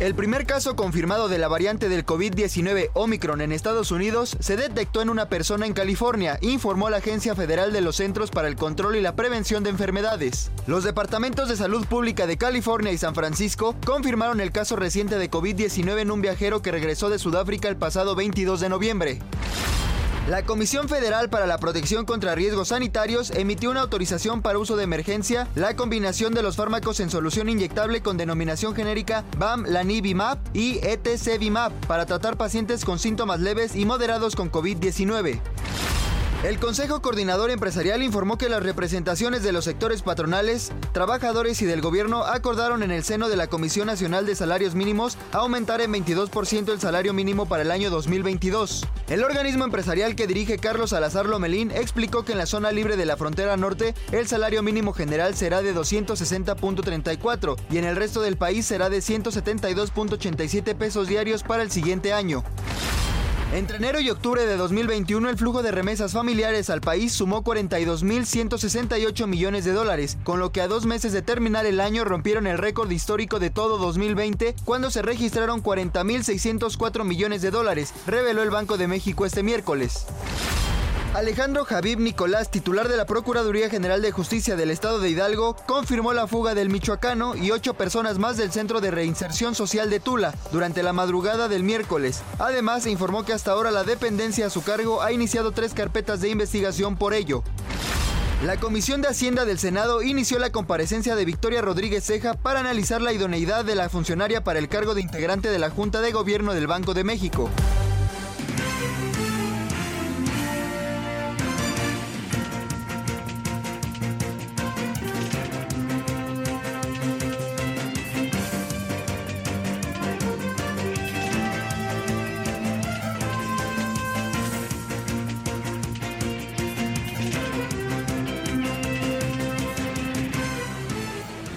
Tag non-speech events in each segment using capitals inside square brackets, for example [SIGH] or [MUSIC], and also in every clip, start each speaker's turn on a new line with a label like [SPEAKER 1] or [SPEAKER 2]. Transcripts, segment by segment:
[SPEAKER 1] El primer caso confirmado de la variante del COVID-19 Omicron en Estados Unidos se detectó en una persona en California, informó la Agencia Federal de los Centros para el Control y la Prevención de Enfermedades. Los departamentos de salud pública de California y San Francisco confirmaron el caso reciente de COVID-19 en un viajero que regresó de Sudáfrica el pasado 22 de noviembre. La Comisión Federal para la Protección contra Riesgos Sanitarios emitió una autorización para uso de emergencia la combinación de los fármacos en solución inyectable con denominación genérica BAM Lanivimab y ETCVimab para tratar pacientes con síntomas leves y moderados con COVID-19. El Consejo Coordinador Empresarial informó que las representaciones de los sectores patronales, trabajadores y del gobierno acordaron en el seno de la Comisión Nacional de Salarios Mínimos aumentar en 22% el salario mínimo para el año 2022. El organismo empresarial que dirige Carlos Salazar Lomelín explicó que en la zona libre de la frontera norte el salario mínimo general será de 260.34 y en el resto del país será de 172.87 pesos diarios para el siguiente año. Entre enero y octubre de 2021, el flujo de remesas familiares al país sumó 42.168 millones de dólares, con lo que a dos meses de terminar el año rompieron el récord histórico de todo 2020, cuando se registraron 40.604 millones de dólares, reveló el Banco de México este miércoles. Alejandro Javib Nicolás, titular de la Procuraduría General de Justicia del Estado de Hidalgo, confirmó la fuga del michoacano y ocho personas más del Centro de Reinserción Social de Tula durante la madrugada del miércoles. Además, informó que hasta ahora la dependencia a su cargo ha iniciado tres carpetas de investigación por ello. La Comisión de Hacienda del Senado inició la comparecencia de Victoria Rodríguez Ceja para analizar la idoneidad de la funcionaria para el cargo de integrante de la Junta de Gobierno del Banco de México.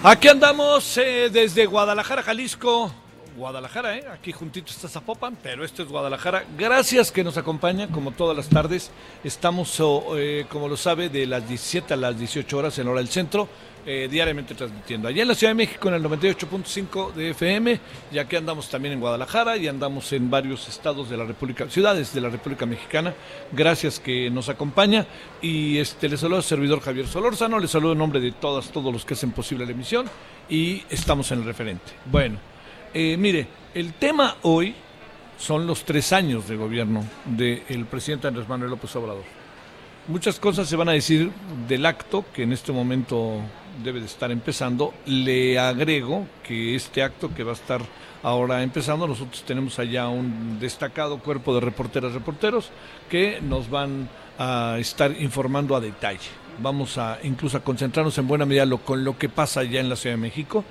[SPEAKER 2] Aquí andamos eh, desde Guadalajara, Jalisco. Guadalajara, ¿eh? aquí juntito está Zapopan, pero esto es Guadalajara. Gracias que nos acompaña, como todas las tardes. Estamos, eh, como lo sabe, de las 17 a las 18 horas en hora del centro, eh, diariamente transmitiendo. Allá en la Ciudad de México en el 98.5 de FM, y aquí andamos también en Guadalajara y andamos en varios estados de la República, ciudades de la República Mexicana. Gracias que nos acompaña. Y este le saludo al servidor Javier Solórzano, le saludo en nombre de todas, todos los que hacen posible la emisión y estamos en el referente. Bueno. Eh, mire, el tema hoy son los tres años de gobierno del presidente Andrés Manuel López Obrador. Muchas cosas se van a decir del acto que en este momento debe de estar empezando. Le agrego que este acto que va a estar ahora empezando, nosotros tenemos allá un destacado cuerpo de reporteras, reporteros que nos van a estar informando a detalle. Vamos a incluso a concentrarnos en buena medida lo, con lo que pasa allá en la Ciudad de México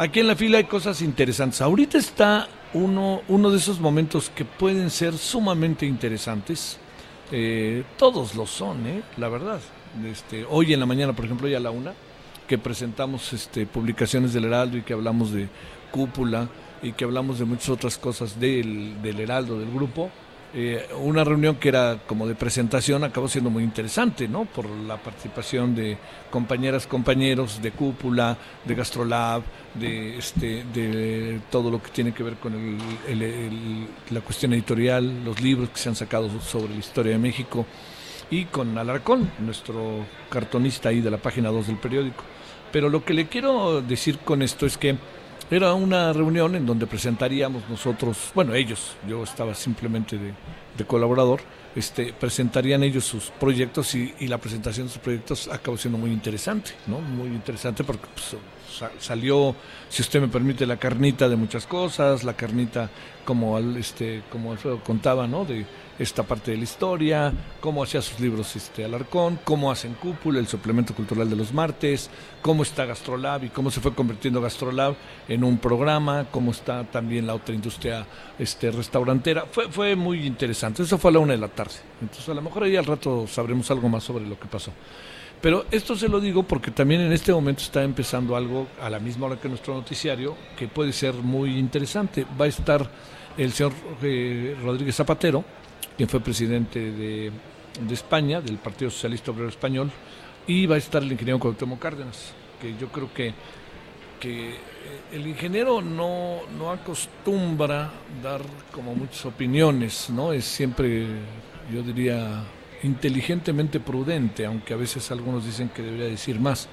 [SPEAKER 2] Aquí en la fila hay cosas interesantes. Ahorita está uno, uno de esos momentos que pueden ser sumamente interesantes. Eh, todos lo son, ¿eh? la verdad. Este, hoy en la mañana, por ejemplo, ya a la una, que presentamos este, publicaciones del Heraldo y que hablamos de cúpula y que hablamos de muchas otras cosas del, del Heraldo, del grupo. Eh, una reunión que era como de presentación acabó siendo muy interesante, ¿no? Por la participación de compañeras, compañeros de Cúpula, de Gastrolab, de, este, de todo lo que tiene que ver con la cuestión editorial, los libros que se han sacado sobre la historia de México y con Alarcón, nuestro cartonista ahí de la página 2 del periódico. Pero lo que le quiero decir con esto es que era una reunión en donde presentaríamos nosotros, bueno, ellos, yo estaba simplemente de colaborador, este, presentarían ellos sus proyectos y, la presentación de sus proyectos acabó siendo muy interesante, ¿no? Muy interesante porque pues, salió, si usted me permite, la carnita de muchas cosas, la carnita como, este, como Alfredo contaba, ¿no? De esta parte de la historia, cómo hacía sus libros este Alarcón, cómo hacen Cúpula, el suplemento cultural de los martes, cómo está Gastrolab y cómo se fue convirtiendo Gastrolab en un programa, cómo está también la otra industria este restaurantera. Fue, fue muy interesante. Eso fue a la una de la tarde. Entonces a lo mejor ahí al rato sabremos algo más sobre lo que pasó. Pero esto se lo digo porque también en este momento está empezando algo a la misma hora que nuestro noticiario que puede ser muy interesante. Va a estar el señor eh, Rodríguez Zapatero, quien fue presidente de, España, del Partido Socialista Obrero Español, y va a estar el ingeniero Cuauhtémoc Cárdenas, que yo creo que, que el ingeniero no, no acostumbra dar como muchas opiniones, ¿no? Es siempre, yo diría, inteligentemente prudente, aunque a veces algunos dicen que debería decir más.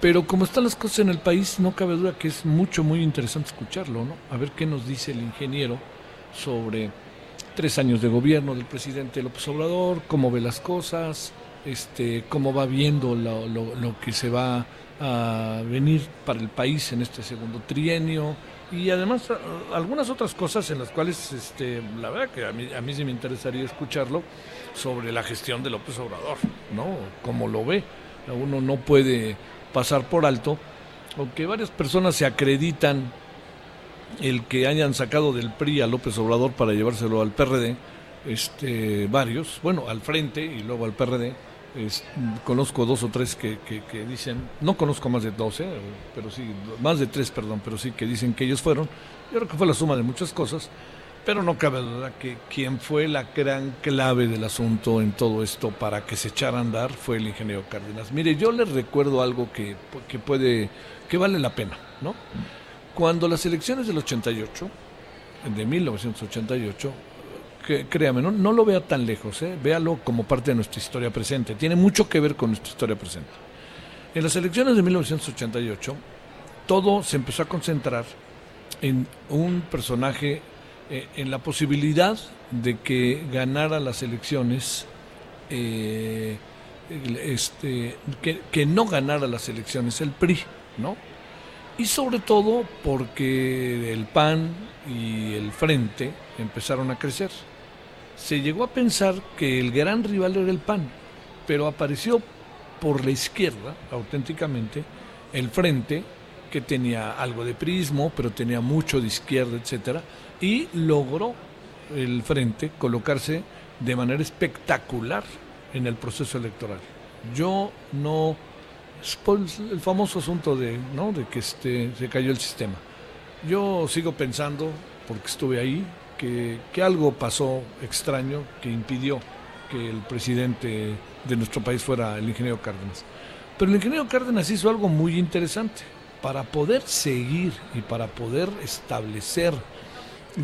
[SPEAKER 2] Pero como están las cosas en el país, no cabe duda que es mucho, muy interesante escucharlo, ¿no? A ver qué nos dice el ingeniero sobre tres años de gobierno del presidente López Obrador, cómo ve las cosas, este, cómo va viendo lo, lo, que se va a venir para el país en este segundo trienio y además algunas otras cosas en las cuales este, la verdad que a mí, a mí sí me interesaría escucharlo sobre la gestión de López Obrador, ¿no? Como lo ve, uno no puede pasar por alto, aunque varias personas se acreditan el que hayan sacado del PRI a López Obrador para llevárselo al PRD, este, varios, bueno, al frente y luego al PRD, conozco dos o tres que, que, dicen, no conozco más de dos, pero sí, más de tres, perdón, pero sí que dicen que ellos fueron. Yo creo que fue la suma de muchas cosas, pero no cabe duda que quien fue la gran clave del asunto en todo esto para que se echara a andar fue el ingeniero Cárdenas. Mire, yo les recuerdo algo que, que puede, que vale la pena, ¿no? Cuando las elecciones del 88, de 1988, que, créame, no, no lo vea tan lejos, ¿eh? véalo como parte de nuestra historia presente. Tiene mucho que ver con nuestra historia presente. En las elecciones de 1988, todo se empezó a concentrar en un personaje, eh, en la posibilidad de que ganara las elecciones, eh, este, que, que no ganara las elecciones el PRI, ¿no? Y sobre todo porque el PAN y el Frente empezaron a crecer se llegó a pensar que el gran rival era el PAN, pero apareció por la izquierda, auténticamente, el frente, que tenía algo de prismo, pero tenía mucho de izquierda, etcétera, y logró el frente colocarse de manera espectacular en el proceso electoral. Yo no el famoso asunto de, ¿no? de que este, se cayó el sistema. Yo sigo pensando, porque estuve ahí, que, algo pasó extraño que impidió que el presidente de nuestro país fuera el ingeniero Cárdenas. Pero el ingeniero Cárdenas hizo algo muy interesante. Para poder seguir y para poder establecer,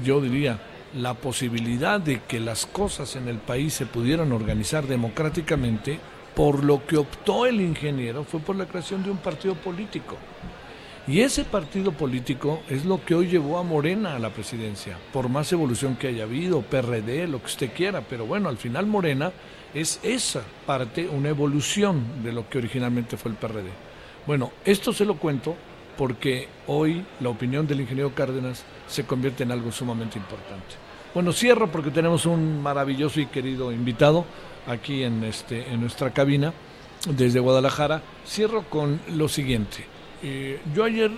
[SPEAKER 2] yo diría, la posibilidad de que las cosas en el país se pudieran organizar democráticamente, por lo que optó el ingeniero fue por la creación de un partido político. Y ese partido político es lo que hoy llevó a Morena a la presidencia, por más evolución que haya habido, PRD, lo que usted quiera, pero bueno, al final Morena es esa parte, una evolución de lo que originalmente fue el PRD. Bueno, esto se lo cuento porque hoy la opinión del ingeniero Cárdenas se convierte en algo sumamente importante. Bueno, cierro porque tenemos un maravilloso y querido invitado aquí en, este, en nuestra cabina desde Guadalajara. Cierro con lo siguiente. Eh, yo ayer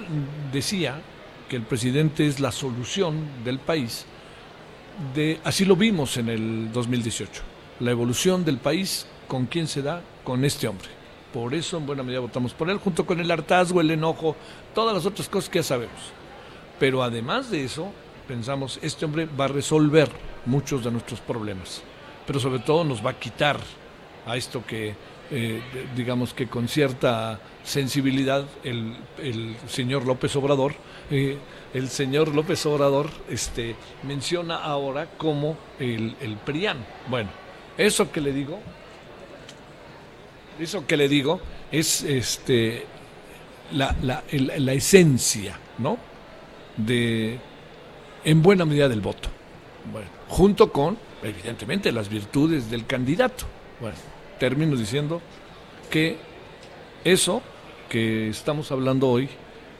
[SPEAKER 2] decía que el presidente es la solución del país, de, así lo vimos en el 2018, la evolución del país, ¿con quién se da? Con este hombre. Por eso en buena medida votamos por él, junto con el hartazgo, el enojo, todas las otras cosas que ya sabemos. Pero además de eso, pensamos, este hombre va a resolver muchos de nuestros problemas, pero sobre todo nos va a quitar a esto que eh, digamos que con cierta sensibilidad el, el señor López Obrador, eh, el señor López Obrador este, menciona ahora como el, el PRIAN. Bueno, eso que le digo, eso que le digo es este, la, la, la esencia, ¿no? De, en buena medida del voto. Bueno, junto con evidentemente las virtudes del candidato. Bueno, termino diciendo que eso que estamos hablando hoy,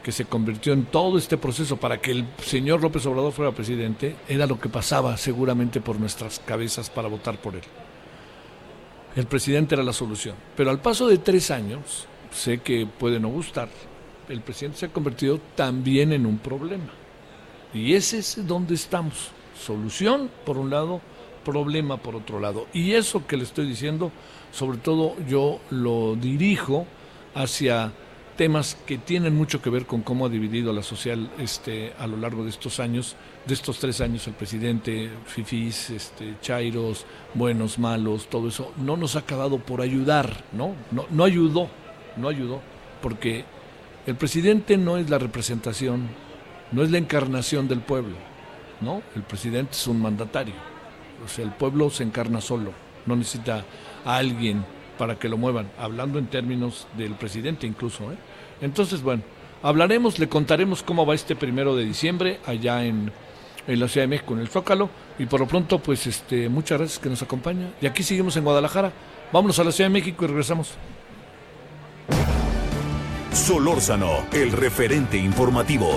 [SPEAKER 2] que se convirtió en todo este proceso para que el señor López Obrador fuera presidente, era lo que pasaba seguramente por nuestras cabezas para votar por él. El presidente era la solución. Pero al paso de tres años, sé que puede no gustar, el presidente se ha convertido también en un problema. Y ese es donde estamos. Solución, por un lado, problema, por otro lado. Y eso que le estoy diciendo, sobre todo yo lo dirijo hacia temas que tienen mucho que ver con cómo ha dividido la social este, a lo largo de estos años, de estos tres años el presidente, fifís, este, chairos, buenos, malos, todo eso, no nos ha acabado por ayudar, ¿no? No, no ayudó, no ayudó, porque el presidente no es la representación, no es la encarnación del pueblo, ¿no? El presidente es un mandatario, o sea, el pueblo se encarna solo, no necesita a alguien para que lo muevan, hablando en términos del presidente incluso. ¿eh? Entonces, bueno, hablaremos, le contaremos cómo va este primero de diciembre allá en, en la Ciudad de México, en el Zócalo, y por lo pronto, pues este, muchas gracias que nos acompaña. Y aquí seguimos en Guadalajara. Vámonos a la Ciudad de México y regresamos.
[SPEAKER 3] Solórzano, el referente informativo.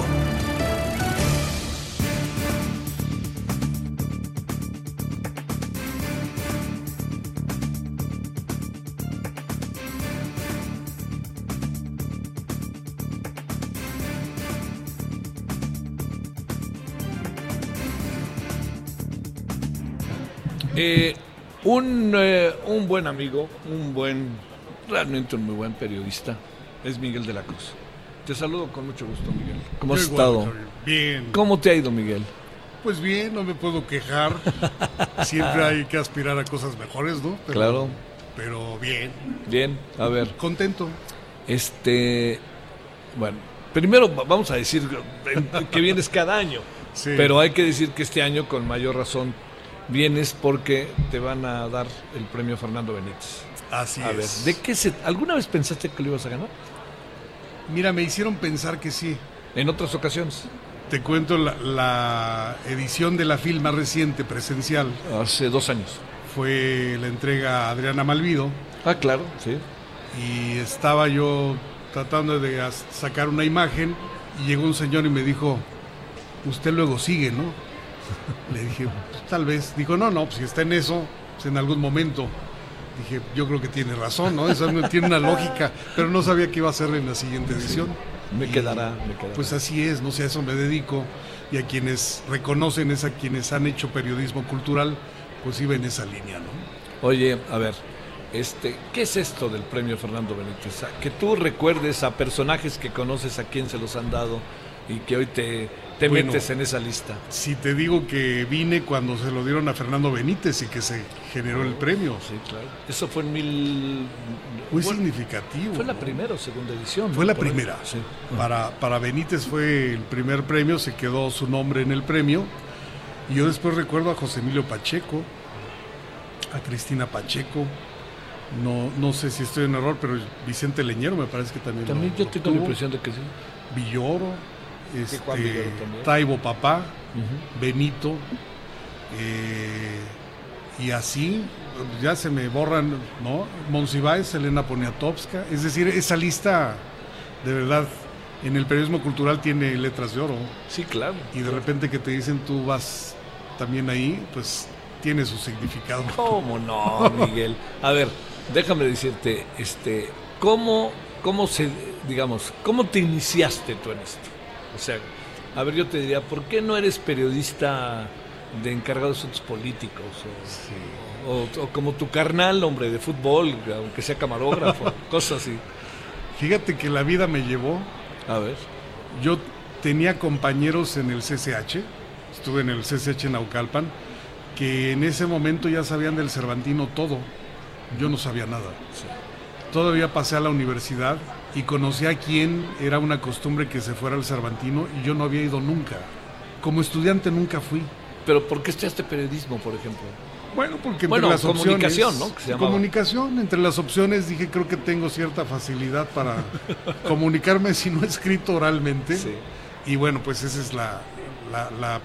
[SPEAKER 2] Eh, un, eh, un buen amigo, un buen, realmente un muy buen periodista, es Miguel de la Cruz. Te saludo con mucho gusto, Miguel. ¿Cómo has
[SPEAKER 4] bueno,
[SPEAKER 2] estado?
[SPEAKER 4] Bien.
[SPEAKER 2] ¿Cómo te ha ido, Miguel?
[SPEAKER 4] Pues bien, no me puedo quejar. [LAUGHS] Siempre hay que aspirar a cosas mejores, ¿no? Pero,
[SPEAKER 2] Claro.
[SPEAKER 4] Pero bien,
[SPEAKER 2] Bien, a ver,
[SPEAKER 4] contento.
[SPEAKER 2] este, bueno, primero va- vamos a decir que vienes cada año,
[SPEAKER 4] Sí.
[SPEAKER 2] pero hay que decir que este año con mayor razón vienes porque te van a dar el premio Fernando Benítez.
[SPEAKER 4] Así
[SPEAKER 2] A ver,
[SPEAKER 4] es.
[SPEAKER 2] ¿de qué se, alguna vez pensaste que lo ibas a ganar?
[SPEAKER 4] Mira, me hicieron pensar que sí.
[SPEAKER 2] En otras ocasiones,
[SPEAKER 4] Te cuento la, la edición de la FIL más reciente, presencial,
[SPEAKER 2] hace dos años.
[SPEAKER 4] fue la entrega a Adriana Malvido
[SPEAKER 2] Ah, claro, sí.
[SPEAKER 4] y estaba yo tratando de sacar una imagen y llegó un señor y me dijo, usted luego sigue, ¿no? [LAUGHS] Le dije, "Pues, tal vez. Dijo, no, no, pues si está en eso, pues en algún momento. Dije, yo creo que tiene razón, ¿no? Eso tiene una lógica, pero no sabía que iba a ser en la siguiente edición.
[SPEAKER 2] Me quedará, me quedará.
[SPEAKER 4] Pues así es, no sé, a eso me dedico y a quienes reconocen es a quienes han hecho periodismo cultural, pues iba en esa línea, ¿no?
[SPEAKER 2] Oye, a ver, este, ¿qué es esto del premio Fernando Benítez? Que tú recuerdes a personajes que conoces a quién se los han dado y que hoy te, te
[SPEAKER 4] Bueno.
[SPEAKER 2] metes en esa lista.
[SPEAKER 4] Si te digo que vine cuando se lo dieron a Fernando Benítez y que se generó el premio,
[SPEAKER 2] Sí, claro. Eso fue en mil...
[SPEAKER 4] muy significativo.
[SPEAKER 2] fue la
[SPEAKER 4] ¿no?
[SPEAKER 2] primera o segunda edición.
[SPEAKER 4] Fue la primera.
[SPEAKER 2] Sí.
[SPEAKER 4] Para, para Benítez fue el primer premio, se quedó su nombre en el premio. Y yo después recuerdo a José Emilio Pacheco, a Cristina Pacheco. No, no sé si estoy en error, pero Vicente Leñero me parece que también.
[SPEAKER 2] También
[SPEAKER 4] lo-
[SPEAKER 2] yo
[SPEAKER 4] lo
[SPEAKER 2] tengo la impresión de que sí.
[SPEAKER 4] Villoro, este. Taibo Papá. Benito, eh, y así ya se me borran, ¿no? Monsiváis, Elena Poniatowska, es decir, esa lista de verdad en el periodismo cultural tiene letras de oro
[SPEAKER 2] Sí, claro.
[SPEAKER 4] y de repente que te dicen tú vas también ahí, pues tiene su significado.
[SPEAKER 2] ¿Cómo no, [LAUGHS] Miguel? A ver, déjame decirte, este, ¿cómo, cómo se, digamos, cómo te iniciaste tú en esto? O sea, a ver, yo te diría, ¿por qué no eres periodista de encargado de asuntos políticos? O, o- o como tu carnal, hombre, de fútbol, aunque sea camarógrafo, [LAUGHS] cosas así.
[SPEAKER 4] Fíjate que la vida me llevó,
[SPEAKER 2] A ver,
[SPEAKER 4] yo tenía compañeros en el CCH, estuve en el CCH Naucalpan, que en ese momento ya sabían del Cervantino todo. Yo no sabía nada. Todavía pasé a la universidad y conocí a quien era una costumbre que se fuera al Cervantino y yo no había ido nunca. Como estudiante nunca fui.
[SPEAKER 2] pero ¿por qué estudiaste periodismo, por ejemplo?
[SPEAKER 4] Bueno, porque entre
[SPEAKER 2] Bueno,
[SPEAKER 4] las opciones...
[SPEAKER 2] comunicación, ¿no? Que se llamaba.
[SPEAKER 4] comunicación, entre las opciones dije creo que tengo cierta facilidad para [LAUGHS] comunicarme si no escrito oralmente.
[SPEAKER 2] Sí.
[SPEAKER 4] Y bueno, pues esa es la, la, la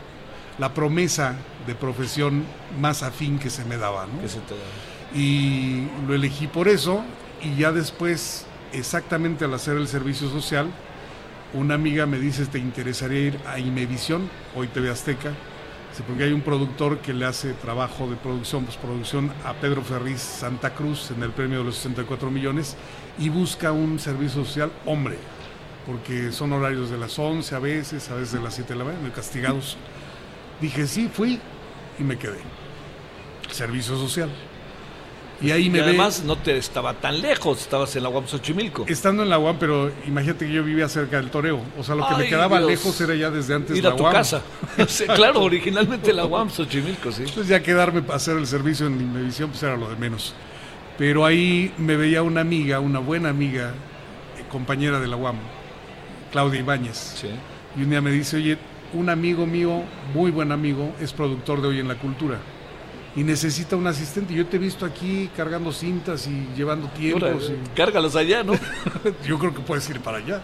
[SPEAKER 4] la promesa de profesión más afín que se me daba. ¿no?
[SPEAKER 2] Que se te da.
[SPEAKER 4] y lo elegí por eso y ya después, exactamente al hacer el servicio social, una amiga me dice, ¿te interesaría ir a Imevisión, hoy TV Azteca? Porque hay un productor que le hace trabajo de producción, postproducción a Pedro Ferriz Santa Cruz en el premio de los 64 millones y busca un servicio social hombre, porque son horarios de las 11 a veces, a veces de las 7 de la mañana, castigados. Dije, sí, fui y me quedé. Servicio social. Y ahí
[SPEAKER 2] Y
[SPEAKER 4] me ve
[SPEAKER 2] además no te estaba tan lejos, estabas en la UAM Xochimilco.
[SPEAKER 4] estando en la UAM, pero imagínate que yo vivía cerca del toreo. O sea, lo que me quedaba
[SPEAKER 2] Dios.
[SPEAKER 4] lejos era ya desde antes
[SPEAKER 2] Ir
[SPEAKER 4] la
[SPEAKER 2] a tu
[SPEAKER 4] UAM.
[SPEAKER 2] casa. [LAUGHS] Claro, originalmente la UAM Xochimilco, sí.
[SPEAKER 4] Entonces ya quedarme para hacer el servicio en Imevisión, pues era lo de menos. Pero ahí me veía una amiga, una buena amiga, eh, compañera de la UAM, Claudia Ibáñez.
[SPEAKER 2] Sí.
[SPEAKER 4] Y un día me dice, oye, un amigo mío, muy buen amigo, es productor de Hoy en la Cultura. Y necesita un asistente. Yo te he visto aquí cargando cintas y llevando tiempos.
[SPEAKER 2] Ahora,
[SPEAKER 4] y-
[SPEAKER 2] cárgalos allá, ¿no? [LAUGHS]
[SPEAKER 4] yo creo que puedes ir para allá.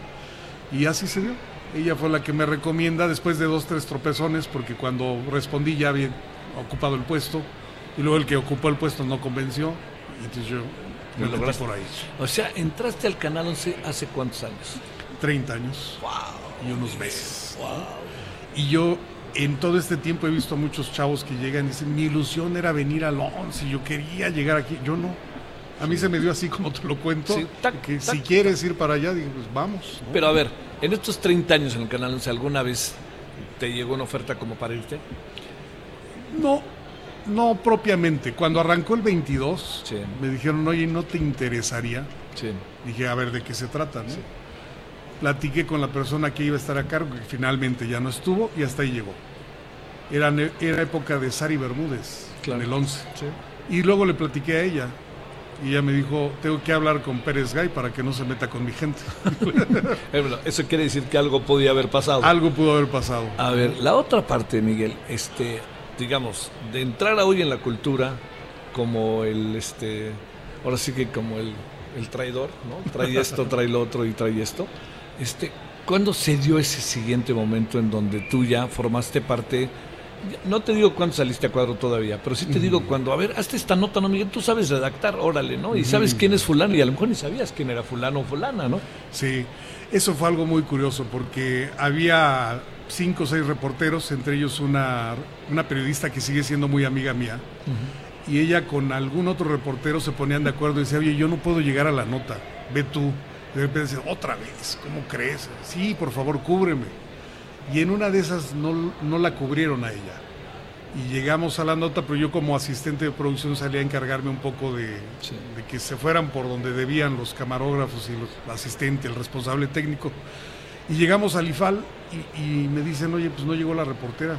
[SPEAKER 4] Y así se dio. Ella fue la que me recomienda después de dos, tres tropezones, porque cuando respondí ya había ocupado el puesto, y luego el que ocupó el puesto no convenció, y entonces yo me
[SPEAKER 2] Lo
[SPEAKER 4] por ahí.
[SPEAKER 2] O sea, entraste al Canal 11 hace cuántos años.
[SPEAKER 4] 30 años y unos meses. Y yo en todo este tiempo he visto a muchos chavos que llegan y dicen, mi ilusión era venir al 11, yo quería llegar aquí. Yo no. A mí se me dio así como te lo cuento,
[SPEAKER 2] Sí, tac,
[SPEAKER 4] que
[SPEAKER 2] tac,
[SPEAKER 4] si quieres ir para allá, digo, pues vamos. ¿no?
[SPEAKER 2] Pero a ver, en estos 30 años en el Canal 11, ¿alguna vez te llegó una oferta como para irte?
[SPEAKER 4] No, no propiamente. Cuando arrancó el 22,
[SPEAKER 2] Sí.
[SPEAKER 4] me dijeron, oye, ¿no te interesaría?
[SPEAKER 2] Sí.
[SPEAKER 4] Dije, a ver, ¿de qué se trata? no? Platiqué con la persona que iba a estar a cargo, que finalmente ya no estuvo, y hasta ahí llegó. Era, era época de Sari Bermúdez,
[SPEAKER 2] Claro.
[SPEAKER 4] en el 11.
[SPEAKER 2] Sí.
[SPEAKER 4] Y luego le platiqué a ella, y ella me dijo, tengo que hablar con Pérez Gay para que no se meta con mi gente. [LAUGHS]
[SPEAKER 2] Eso quiere decir que algo podía haber pasado.
[SPEAKER 4] Algo pudo haber pasado.
[SPEAKER 2] A ver, la otra parte, Miguel, este, digamos, de entrar hoy en la cultura como el, este, ahora sí que como el, el traidor, ¿no? Trae esto, trae lo otro y trae esto. Este, ¿cuándo se dio ese siguiente momento en donde tú ya formaste parte? No te digo cuándo saliste a cuadro todavía, pero sí te digo cuando, a ver, hazte esta nota, ¿no, Miguel? Tú sabes redactar, órale, ¿no? Y sabes quién es fulano y a lo mejor ni sabías quién era fulano o fulana, ¿no?
[SPEAKER 4] Sí, eso fue algo muy curioso porque había cinco o seis reporteros, entre ellos una, una periodista que sigue siendo muy amiga mía, y ella con algún otro reportero se ponían de acuerdo y decía, oye, yo no puedo llegar a la nota, ve tú. De repente otra vez, ¿cómo crees? Sí, por favor, cúbreme. Y en una de esas no, no la cubrieron a ella. Y llegamos a la nota, pero yo como asistente de producción salía a encargarme un poco de,
[SPEAKER 2] Sí.
[SPEAKER 4] de que se fueran por donde debían los camarógrafos y los, el asistente, el responsable técnico. Y llegamos al IFAL y, y me dicen, oye, pues no llegó la reportera,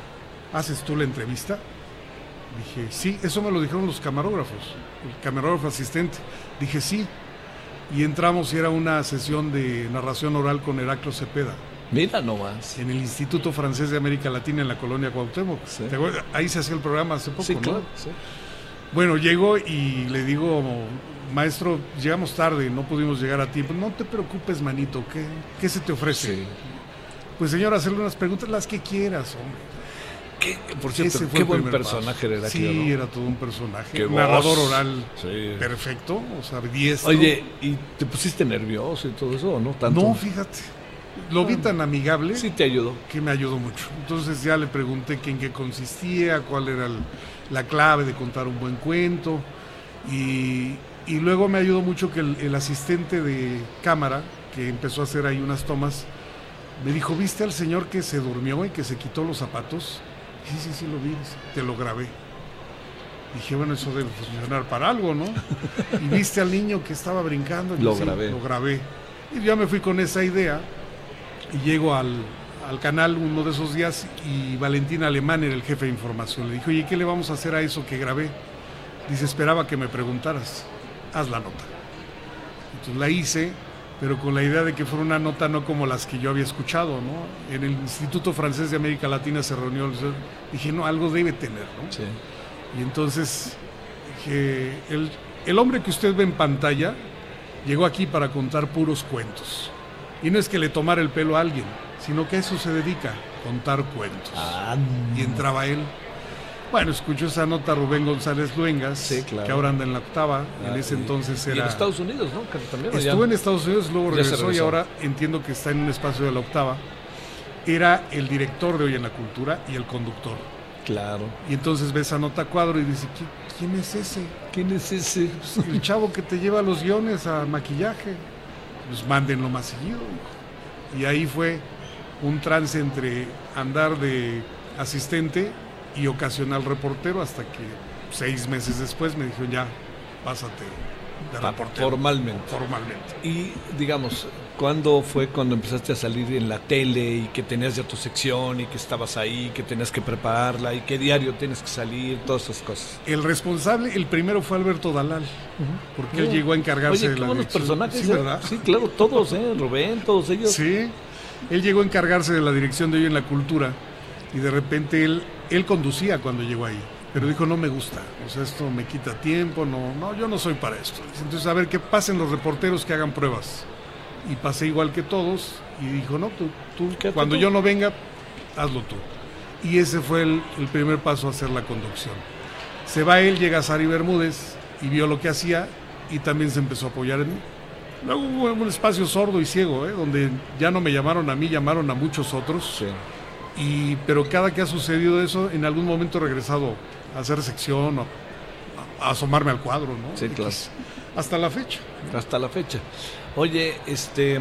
[SPEAKER 4] ¿haces tú la entrevista? Dije, sí, eso me lo dijeron los camarógrafos, el camarógrafo asistente. Dije, sí. Y entramos y era una sesión de narración oral con Heraclo Cepeda
[SPEAKER 2] Mira nomás.
[SPEAKER 4] en el Instituto Francés de América Latina en la colonia Cuauhtémoc.
[SPEAKER 2] Sí.
[SPEAKER 4] Ahí se hacía el programa hace poco,
[SPEAKER 2] Sí,
[SPEAKER 4] ¿no?
[SPEAKER 2] claro. sí.
[SPEAKER 4] Bueno, llego y le digo, maestro, llegamos tarde, no pudimos llegar a tiempo. No te preocupes, manito, ¿qué, qué se te ofrece?
[SPEAKER 2] Sí.
[SPEAKER 4] Pues señor, hacerle unas preguntas, las que quieras, hombre.
[SPEAKER 2] ¿Qué- por cierto, qué buen personaje
[SPEAKER 4] paso.
[SPEAKER 2] era
[SPEAKER 4] Sí, era todo un personaje.
[SPEAKER 2] Qué
[SPEAKER 4] narrador
[SPEAKER 2] voz.
[SPEAKER 4] oral
[SPEAKER 2] Sí.
[SPEAKER 4] perfecto, o sea, diestro.
[SPEAKER 2] Oye, ¿y te pusiste nervioso y todo eso o no tanto?
[SPEAKER 4] no, fíjate. Lo vi tan amigable
[SPEAKER 2] Sí te ayudó.
[SPEAKER 4] que me ayudó mucho. Entonces ya le pregunté que en qué consistía, cuál era el- la clave de contar un buen cuento. Y, y luego me ayudó mucho que el, el asistente de cámara, que empezó a hacer ahí unas tomas, me dijo, ¿viste al señor que se durmió y que se quitó los zapatos? Sí, sí, sí, lo vi, te lo grabé. Dije, bueno, eso debe funcionar para algo, ¿no? Y viste al niño que estaba brincando. Y
[SPEAKER 2] Lo
[SPEAKER 4] sí,
[SPEAKER 2] grabé.
[SPEAKER 4] Lo grabé. Y ya me fui con esa idea y llego al, al canal uno de esos días y Valentín Alemán era el jefe de información. Le dije, oye, ¿qué le vamos a hacer a eso que grabé? Dice, esperaba que me preguntaras. Haz la nota. Entonces la hice, pero con la idea de que fuera una nota no como las que yo había escuchado, ¿no? En el Instituto Francés de América Latina se reunió, dije, no, algo debe tener, ¿no?
[SPEAKER 2] Sí.
[SPEAKER 4] Y entonces dije, el, el hombre que usted ve en pantalla llegó aquí para contar puros cuentos. Y no es que le tomara el pelo a alguien, sino que a eso se dedica, contar cuentos.
[SPEAKER 2] Ah,
[SPEAKER 4] Y entraba él. Bueno, escuchó esa nota Rubén González Luengas,
[SPEAKER 2] Sí, claro.
[SPEAKER 4] que ahora anda en la octava. en
[SPEAKER 2] Ah,
[SPEAKER 4] ese
[SPEAKER 2] y-
[SPEAKER 4] entonces
[SPEAKER 2] Y
[SPEAKER 4] era.
[SPEAKER 2] en Estados Unidos, ¿no?
[SPEAKER 4] Estuvo en Estados Unidos, luego
[SPEAKER 2] se
[SPEAKER 4] regresó y
[SPEAKER 2] regresó.
[SPEAKER 4] ahora entiendo que está en un espacio de la octava. Era el director de Hoy en la Cultura y el conductor.
[SPEAKER 2] Claro.
[SPEAKER 4] Y entonces ve esa nota cuadro y dice, "¿Qui- ¿quién es ese?
[SPEAKER 2] ¿Quién es ese?
[SPEAKER 4] Pues, el chavo que te lleva los guiones a maquillaje. Pues mándenlo más seguido. hijo". Y ahí fue un trance entre andar de asistente y ocasional reportero hasta que seis meses después me dijeron ya, pásate de reportero.
[SPEAKER 2] formalmente.
[SPEAKER 4] Formalmente.
[SPEAKER 2] Y digamos, ¿cuándo fue cuando empezaste a salir en la tele y que tenías ya tu sección y que estabas ahí, que tenías que prepararla y qué diario tienes que salir, todas esas cosas?
[SPEAKER 4] El responsable, el primero fue Alberto Dalal, porque él llegó a encargarse
[SPEAKER 2] Oye,
[SPEAKER 4] de
[SPEAKER 2] qué
[SPEAKER 4] la dirección.
[SPEAKER 2] personajes,
[SPEAKER 4] Sí,
[SPEAKER 2] ¿eh?
[SPEAKER 4] ¿verdad?
[SPEAKER 2] Sí, claro, todos, ¿eh? Rubén, todos ellos.
[SPEAKER 4] Sí, él llegó a encargarse de la dirección de hoy en la cultura y de repente él, él conducía cuando llegó ahí, pero dijo no me gusta, o sea esto me quita tiempo, no, no, yo no soy para esto. Entonces a ver qué pasen los reporteros que hagan pruebas. Y pasé igual que todos y dijo no, tú, cuando
[SPEAKER 2] tú.
[SPEAKER 4] yo no venga, hazlo tú. Y ese fue el, el primer paso a hacer la conducción. Se va él, llega Sari Bermúdez y vio lo que hacía y también se empezó a apoyar en mí. Luego hubo un espacio sordo y ciego, ¿eh? donde ya no me llamaron a mí, llamaron a muchos otros.
[SPEAKER 2] Sí.
[SPEAKER 4] Y, pero cada que ha sucedido eso, en algún momento he regresado a hacer sección, o a, a asomarme al cuadro, ¿no?
[SPEAKER 2] Sí, claro.
[SPEAKER 4] Hasta la fecha.
[SPEAKER 2] Hasta la fecha. Oye, este.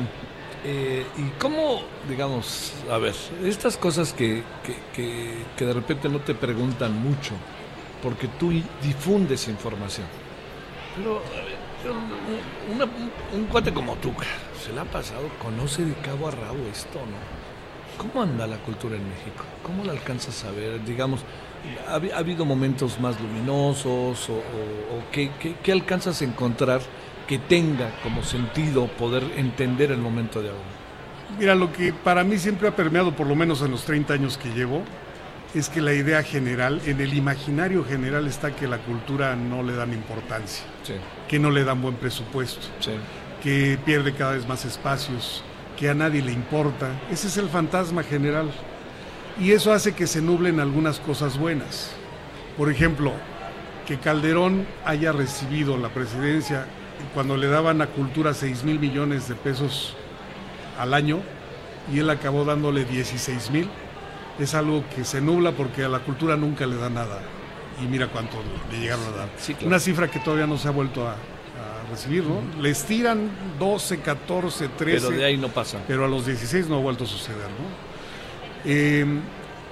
[SPEAKER 2] eh, ¿Y cómo, digamos, a ver, estas cosas que, que, que, que de repente no te preguntan mucho, porque tú difundes información? Pero, a ver, una- un, un cuate como tú, se le ha pasado, conoce de cabo a rabo esto, ¿no? ¿Cómo anda la cultura en México? ¿Cómo la alcanzas a ver? Digamos, ¿ha, habi- ha habido momentos más luminosos o, o- o qué, qué- qué alcanzas a encontrar que tenga como sentido poder entender el momento de ahora?
[SPEAKER 4] Mira, lo que para mí siempre ha permeado, por lo menos en los 30 años que llevo, es que la idea general, en el imaginario general está que la cultura no le dan importancia,
[SPEAKER 2] Sí,
[SPEAKER 4] que no le dan buen presupuesto.
[SPEAKER 2] sí.
[SPEAKER 4] que pierde cada vez más espacios, que a nadie le importa. Ese es el fantasma general. Y eso hace que se nublen algunas cosas buenas. Por ejemplo, que Calderón haya recibido la presidencia cuando le daban a cultura 6 mil millones de pesos al año y él acabó dándole 16 mil, es algo que se nubla porque a la cultura nunca le da nada. Y mira cuánto le llegaron a dar.
[SPEAKER 2] Sí, claro.
[SPEAKER 4] Una cifra que todavía no se ha vuelto a, a recibir, ¿no? Les tiran 12, 14, 13
[SPEAKER 2] Pero de ahí no pasa.
[SPEAKER 4] pero a los 16 no ha vuelto a suceder, ¿no? Eh,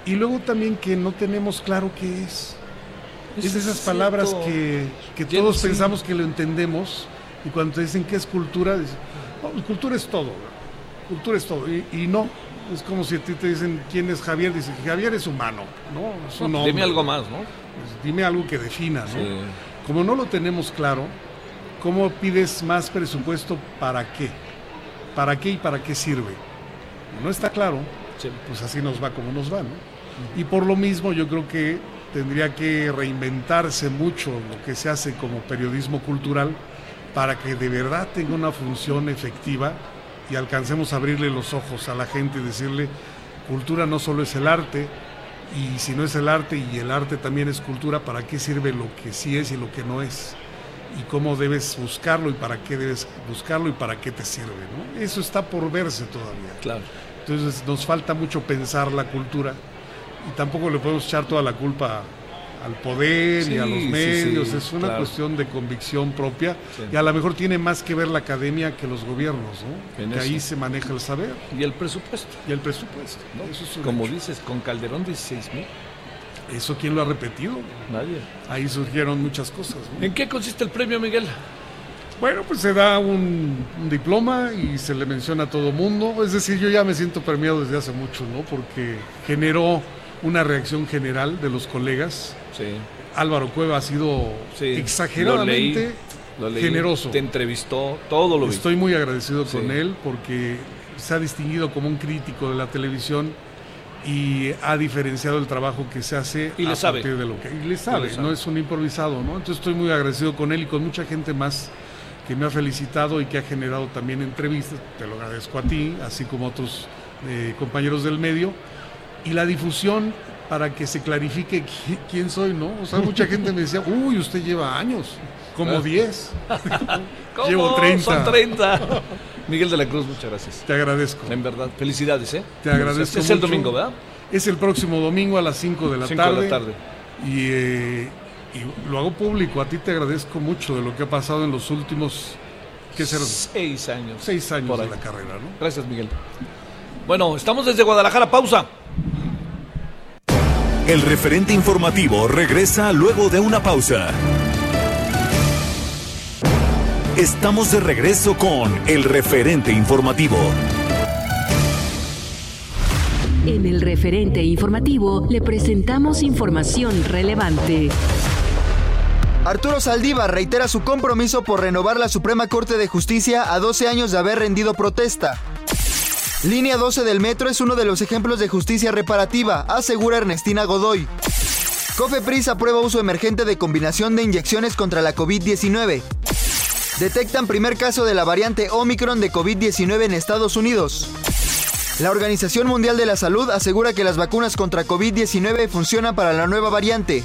[SPEAKER 4] y luego también que no tenemos claro qué es. Es de esas
[SPEAKER 2] cierto.
[SPEAKER 4] palabras que, que todos
[SPEAKER 2] sí.
[SPEAKER 4] pensamos que lo entendemos y cuando te dicen que es cultura, dices, "No, pues cultura es todo, cultura es todo. Y, y no, es como si a ti te dicen quién es Javier, dices Javier es humano, ¿no? Es un
[SPEAKER 2] No, dime algo más, ¿no?
[SPEAKER 4] Pues dime algo que defina, ¿no?
[SPEAKER 2] Sí.
[SPEAKER 4] Como no lo tenemos claro, ¿cómo pides más presupuesto para qué? ¿Para qué y para qué sirve? No está claro,
[SPEAKER 2] Sí.
[SPEAKER 4] pues así nos va como nos va, ¿no? Y por lo mismo yo creo que tendría que reinventarse mucho lo que se hace como periodismo cultural para que de verdad tenga una función efectiva y alcancemos a abrirle los ojos a la gente y decirle, cultura no solo es el arte, y si no es el arte y el arte también es cultura, ¿para qué sirve lo que sí es y lo que no es? Y cómo debes buscarlo y para qué debes buscarlo y para qué te sirve, ¿no? Eso está por verse todavía.
[SPEAKER 2] Claro.
[SPEAKER 4] Entonces nos falta mucho pensar la cultura y tampoco le podemos echar toda la culpa al poder y a los medios,
[SPEAKER 2] sí,
[SPEAKER 4] es una
[SPEAKER 2] claro.
[SPEAKER 4] cuestión de convicción propia y a lo mejor tiene más que ver la academia que los gobiernos, ¿no? Que ahí se maneja el saber
[SPEAKER 2] Y el presupuesto.
[SPEAKER 4] y el presupuesto.
[SPEAKER 2] ¿no?
[SPEAKER 4] Eso, es un
[SPEAKER 2] Como
[SPEAKER 4] hecho.
[SPEAKER 2] dices, con Calderón 16 mil.
[SPEAKER 4] ¿Eso quién lo ha repetido?
[SPEAKER 2] Nadie.
[SPEAKER 4] Ahí surgieron muchas cosas. ¿no?
[SPEAKER 2] ¿En qué consiste el premio, Miguel?
[SPEAKER 4] Bueno, pues se da un, un diploma y se le menciona a todo mundo. Es decir, yo ya me siento premiado desde hace mucho, ¿no? Porque generó una reacción general de los colegas.
[SPEAKER 2] Sí.
[SPEAKER 4] Álvaro Cueva ha sido
[SPEAKER 2] Sí,
[SPEAKER 4] exageradamente
[SPEAKER 2] lo leí,
[SPEAKER 4] generoso.
[SPEAKER 2] Te entrevistó, todo lo vi.
[SPEAKER 4] Estoy muy agradecido
[SPEAKER 2] Sí.
[SPEAKER 4] con él porque se ha distinguido como un crítico de la televisión y ha diferenciado el trabajo que se hace
[SPEAKER 2] Y le
[SPEAKER 4] a
[SPEAKER 2] sabe.
[SPEAKER 4] partir de lo que y le sabe,
[SPEAKER 2] le sabe.
[SPEAKER 4] no es un improvisado, ¿no? Entonces estoy muy agradecido con él y con mucha gente más que me ha felicitado y que ha generado también entrevistas, te lo agradezco a ti, así como a otros eh, compañeros del medio, y la difusión para que se clarifique quién soy, ¿no? O sea, mucha gente me decía, [LAUGHS] uy, usted lleva años, como 10. [LAUGHS]
[SPEAKER 2] Llevo 30. Son 30. [LAUGHS] Miguel de la Cruz, muchas gracias.
[SPEAKER 4] Te agradezco.
[SPEAKER 2] En verdad, felicidades, ¿eh?
[SPEAKER 4] Te agradezco.
[SPEAKER 2] Es, el domingo, ¿verdad?
[SPEAKER 4] Es el próximo domingo a las 5 de la 5 tarde. de la tarde. Y, eh, y, lo hago público. A ti te agradezco mucho de lo que ha pasado en los últimos.
[SPEAKER 2] ¿Qué será? Seis años.
[SPEAKER 4] Seis años de la carrera, ¿no?
[SPEAKER 2] Gracias, Miguel. Bueno, estamos desde Guadalajara. Pausa.
[SPEAKER 3] El referente informativo regresa luego de una pausa. Estamos de regreso con el referente informativo.
[SPEAKER 5] En el referente informativo le presentamos información relevante.
[SPEAKER 1] Arturo Saldívar reitera su compromiso por renovar la Suprema Corte de Justicia a 12 años de haber rendido protesta. Línea 12 del metro es uno de los ejemplos de justicia reparativa, asegura Ernestina Godoy. Cofepris aprueba uso emergente de combinación de inyecciones contra la COVID-19. Detectan primer caso de la variante Omicron de COVID-19 en Estados Unidos. La Organización Mundial de la Salud asegura que las vacunas contra COVID-19 funcionan para la nueva variante.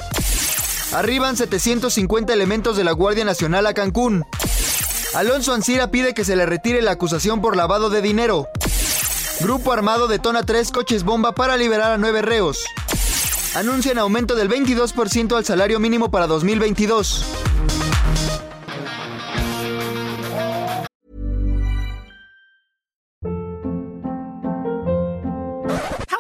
[SPEAKER 1] Arriban 750 elementos de la Guardia Nacional a Cancún. Alonso Ancira pide que se le retire la acusación por lavado de dinero. Grupo armado detona tres coches bomba para liberar a nueve reos. Anuncian aumento del 22% al salario mínimo para 2022.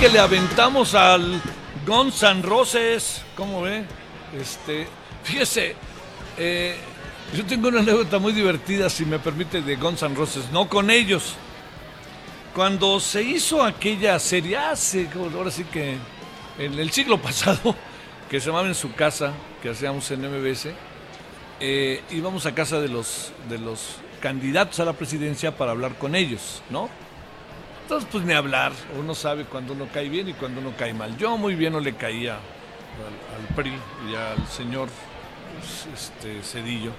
[SPEAKER 2] que le aventamos al Guns N' Roses. ¿Cómo ve? Este, fíjese, eh, yo tengo una anécdota muy divertida, si me permite, de Guns N' Roses. No con ellos. Cuando se hizo aquella serie, hace, ahora sí que en el siglo [LAUGHS] pasado, que se llamaba En su casa, que hacíamos en MBS, eh, íbamos a casa de los, de los candidatos a la presidencia para hablar con ellos, ¿no? Entonces, pues ni hablar. Uno sabe cuando uno cae bien y cuando uno cae mal. Yo muy bien no le caía al, PRI y al señor pues, este, Cedillo.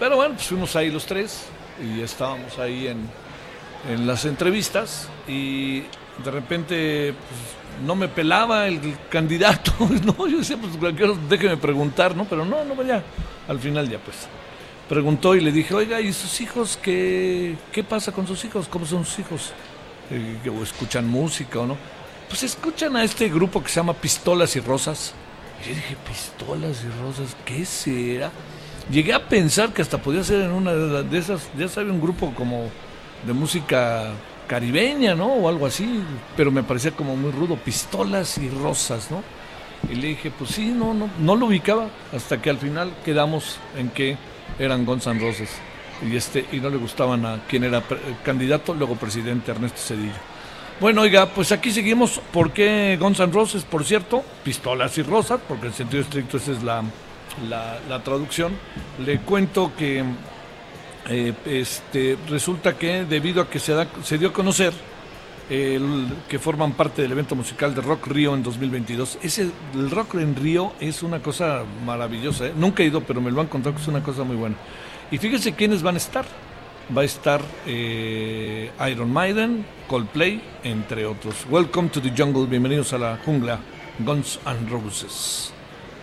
[SPEAKER 2] Pero bueno, pues fuimos ahí los tres y estábamos ahí en, en las entrevistas y de repente pues, no me pelaba el candidato, [LAUGHS] ¿no? Yo decía, pues déjeme preguntar, ¿no? Pero no, no, ya, al final ya pues preguntó y le dije, oiga, ¿y sus hijos qué, qué pasa con sus hijos? ¿Cómo son sus hijos? Eh, o escuchan música o no, pues escuchan a este grupo que se llama Pistolas y Rosas. Y yo dije, Pistolas y Rosas, ¿qué será? Llegué a pensar que hasta podía ser en una de esas, ya sabe, un grupo como de música caribeña, ¿no? O algo así, pero me parecía como muy rudo, Pistolas y Rosas, ¿no? Y le dije, pues sí, no, no, no lo ubicaba, hasta que al final quedamos en que eran Guns N' y este y no le gustaban a quien era candidato, luego presidente Ernesto Cedillo. Bueno, oiga, pues aquí seguimos. ¿Por qué Guns Roses, por cierto? Pistolas y rosas, porque en sentido estricto esa es la, la, traducción. Le cuento que eh, este, resulta que debido a que se, da, se dio a conocer el, que forman parte del evento musical de Rock Río en 2022. Ese, el Rock en Río es una cosa maravillosa. ¿eh? Nunca he ido, pero me lo han contado que es una cosa muy buena. Y fíjense quiénes van a estar. Va a estar eh, Iron Maiden, Coldplay, entre otros. Welcome to the jungle, bienvenidos a la jungla, Guns and Roses.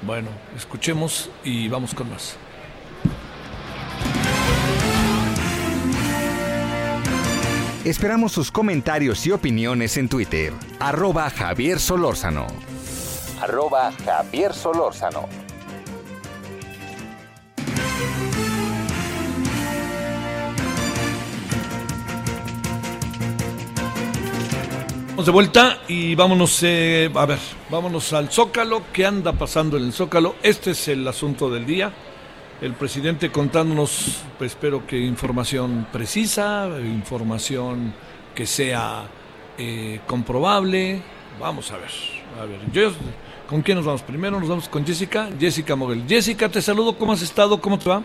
[SPEAKER 2] Bueno, escuchemos y vamos con más.
[SPEAKER 6] Esperamos sus comentarios y opiniones en Twitter. Arroba Javier Solórzano. Arroba Javier Solórzano.
[SPEAKER 2] Vamos de vuelta y vámonos, eh, a ver, vámonos al Zócalo. ¿Qué anda pasando en el Zócalo? Este es el asunto del día el presidente contándonos, pues espero que información precisa, información que sea eh, comprobable. Vamos a ver, a ver, yo, ¿con quién nos vamos? Primero nos vamos con Jessica, Jessica Moguel. Jessica, te saludo, ¿cómo has estado? ¿Cómo te va?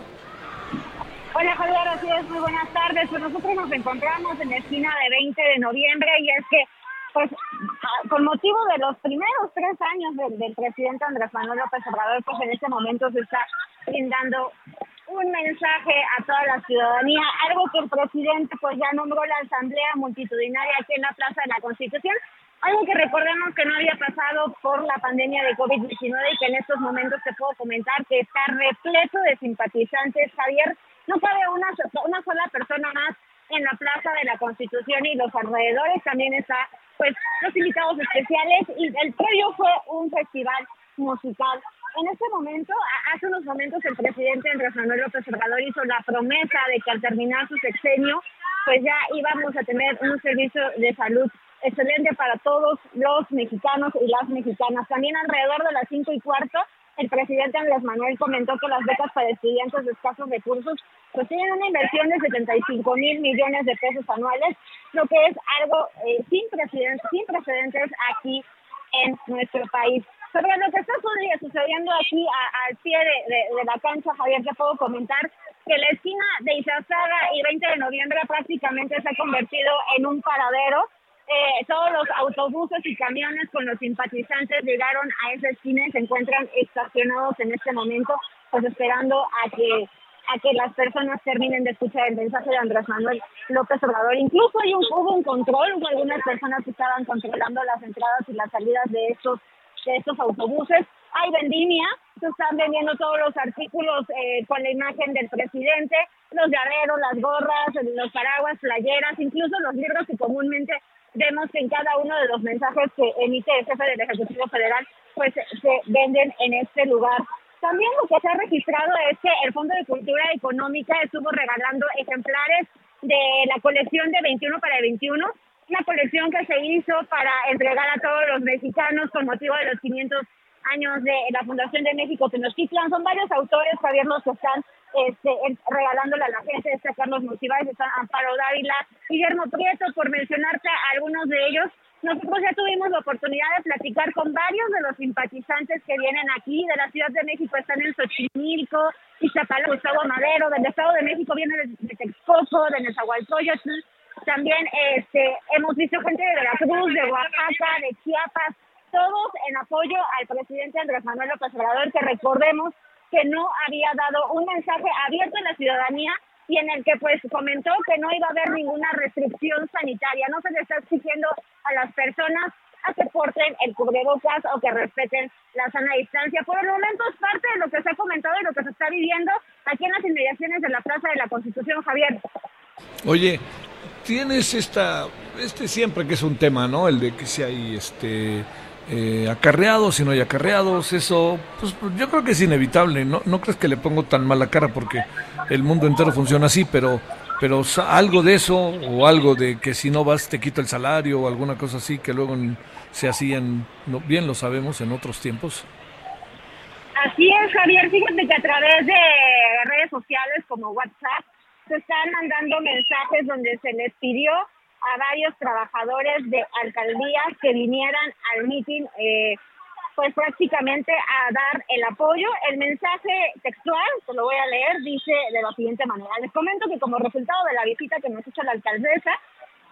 [SPEAKER 7] Hola Javier, así es, muy buenas tardes. Pues nosotros nos encontramos en la esquina de 20 de noviembre y es que pues con motivo de los primeros tres años del, presidente Andrés Manuel López Obrador, pues en este momento se está brindando un mensaje a toda la ciudadanía, algo que el presidente pues ya nombró la asamblea multitudinaria aquí en la Plaza de la Constitución, algo que recordemos que no había pasado por la pandemia de COVID-19 y que en estos momentos te puedo comentar que está repleto de simpatizantes, Javier, no cabe una, una sola persona más en la Plaza de la Constitución y los alrededores también está pues los invitados especiales y el previo fue un festival musical. En este momento, hace unos momentos el presidente Andrés Manuel López Obrador hizo la promesa de que al terminar su sexenio, pues ya íbamos a tener un servicio de salud excelente para todos los mexicanos y las mexicanas. También alrededor de las cinco y cuarto el presidente Andrés Manuel comentó que las becas para estudiantes de escasos recursos pues tienen una inversión de 75 mil millones de pesos anuales, lo que es algo eh, sin, precedentes, sin precedentes aquí en nuestro país. Sobre lo que está sucediendo aquí al pie de, la cancha, Javier, te puedo comentar que la esquina de Izazaga y 20 de noviembre prácticamente se ha convertido en un paradero eh, todos los autobuses y camiones con los simpatizantes llegaron a esa esquina y se encuentran estacionados en este momento, pues esperando a que a que las personas terminen de escuchar el mensaje de Andrés Manuel López Obrador. Incluso hay un, hubo un control, algunas personas que estaban controlando las entradas y las salidas de estos de estos autobuses. Hay vendimia, se están vendiendo todos los artículos eh, con la imagen del presidente, los llaveros, las gorras, los paraguas, playeras, incluso los libros que comúnmente vemos que en cada uno de los mensajes que emite el jefe del Ejecutivo Federal, pues se venden en este lugar. También lo que se ha registrado es que el Fondo de Cultura Económica estuvo regalando ejemplares de la colección de 21 para 21, una colección que se hizo para entregar a todos los mexicanos con motivo de los 500 años de la Fundación de México Tenochtitlan. Son varios autores, Javier, los que están este, regalándole a la gente, está Carlos Monsiváis, está Amparo Dávila, Guillermo Prieto, por mencionarte a algunos de ellos. Nosotros ya tuvimos la oportunidad de platicar con varios de los simpatizantes que vienen aquí, de la Ciudad de México están en Xochimilco, Iztapalapa, Gustavo Madero, del Estado de México viene de, Texcoco, de Nezahualcóyotl, también este, hemos visto gente de Veracruz, de Oaxaca, de Chiapas, todos en apoyo al presidente Andrés Manuel López Obrador, que recordemos que no había dado un mensaje abierto a la ciudadanía y en el que pues comentó que no iba a haber ninguna restricción sanitaria. No se le está exigiendo a las personas a que porten el cubrebocas o que respeten la sana distancia. Por el momento es parte de lo que se ha comentado y lo que se está viviendo aquí en las inmediaciones de la Plaza de la Constitución, Javier.
[SPEAKER 2] Oye, tienes esta, este siempre que es un tema, ¿no? El de que si hay este eh, acarreados, si no hay acarreados, eso, pues yo creo que es inevitable, ¿no? No crees que le pongo tan mala cara porque el mundo entero funciona así, pero, pero algo de eso o algo de que si no vas te quito el salario o alguna cosa así que luego se hacían, no, bien lo sabemos, en otros tiempos.
[SPEAKER 7] Así es, Javier. Fíjate que a través de redes sociales como WhatsApp se están mandando mensajes donde se les pidió a varios trabajadores de alcaldías que vinieran al mitin, eh, pues prácticamente a dar el apoyo. El mensaje textual, te lo voy a leer, dice de la siguiente manera. Les comento que como resultado de la visita que nos hizo la alcaldesa,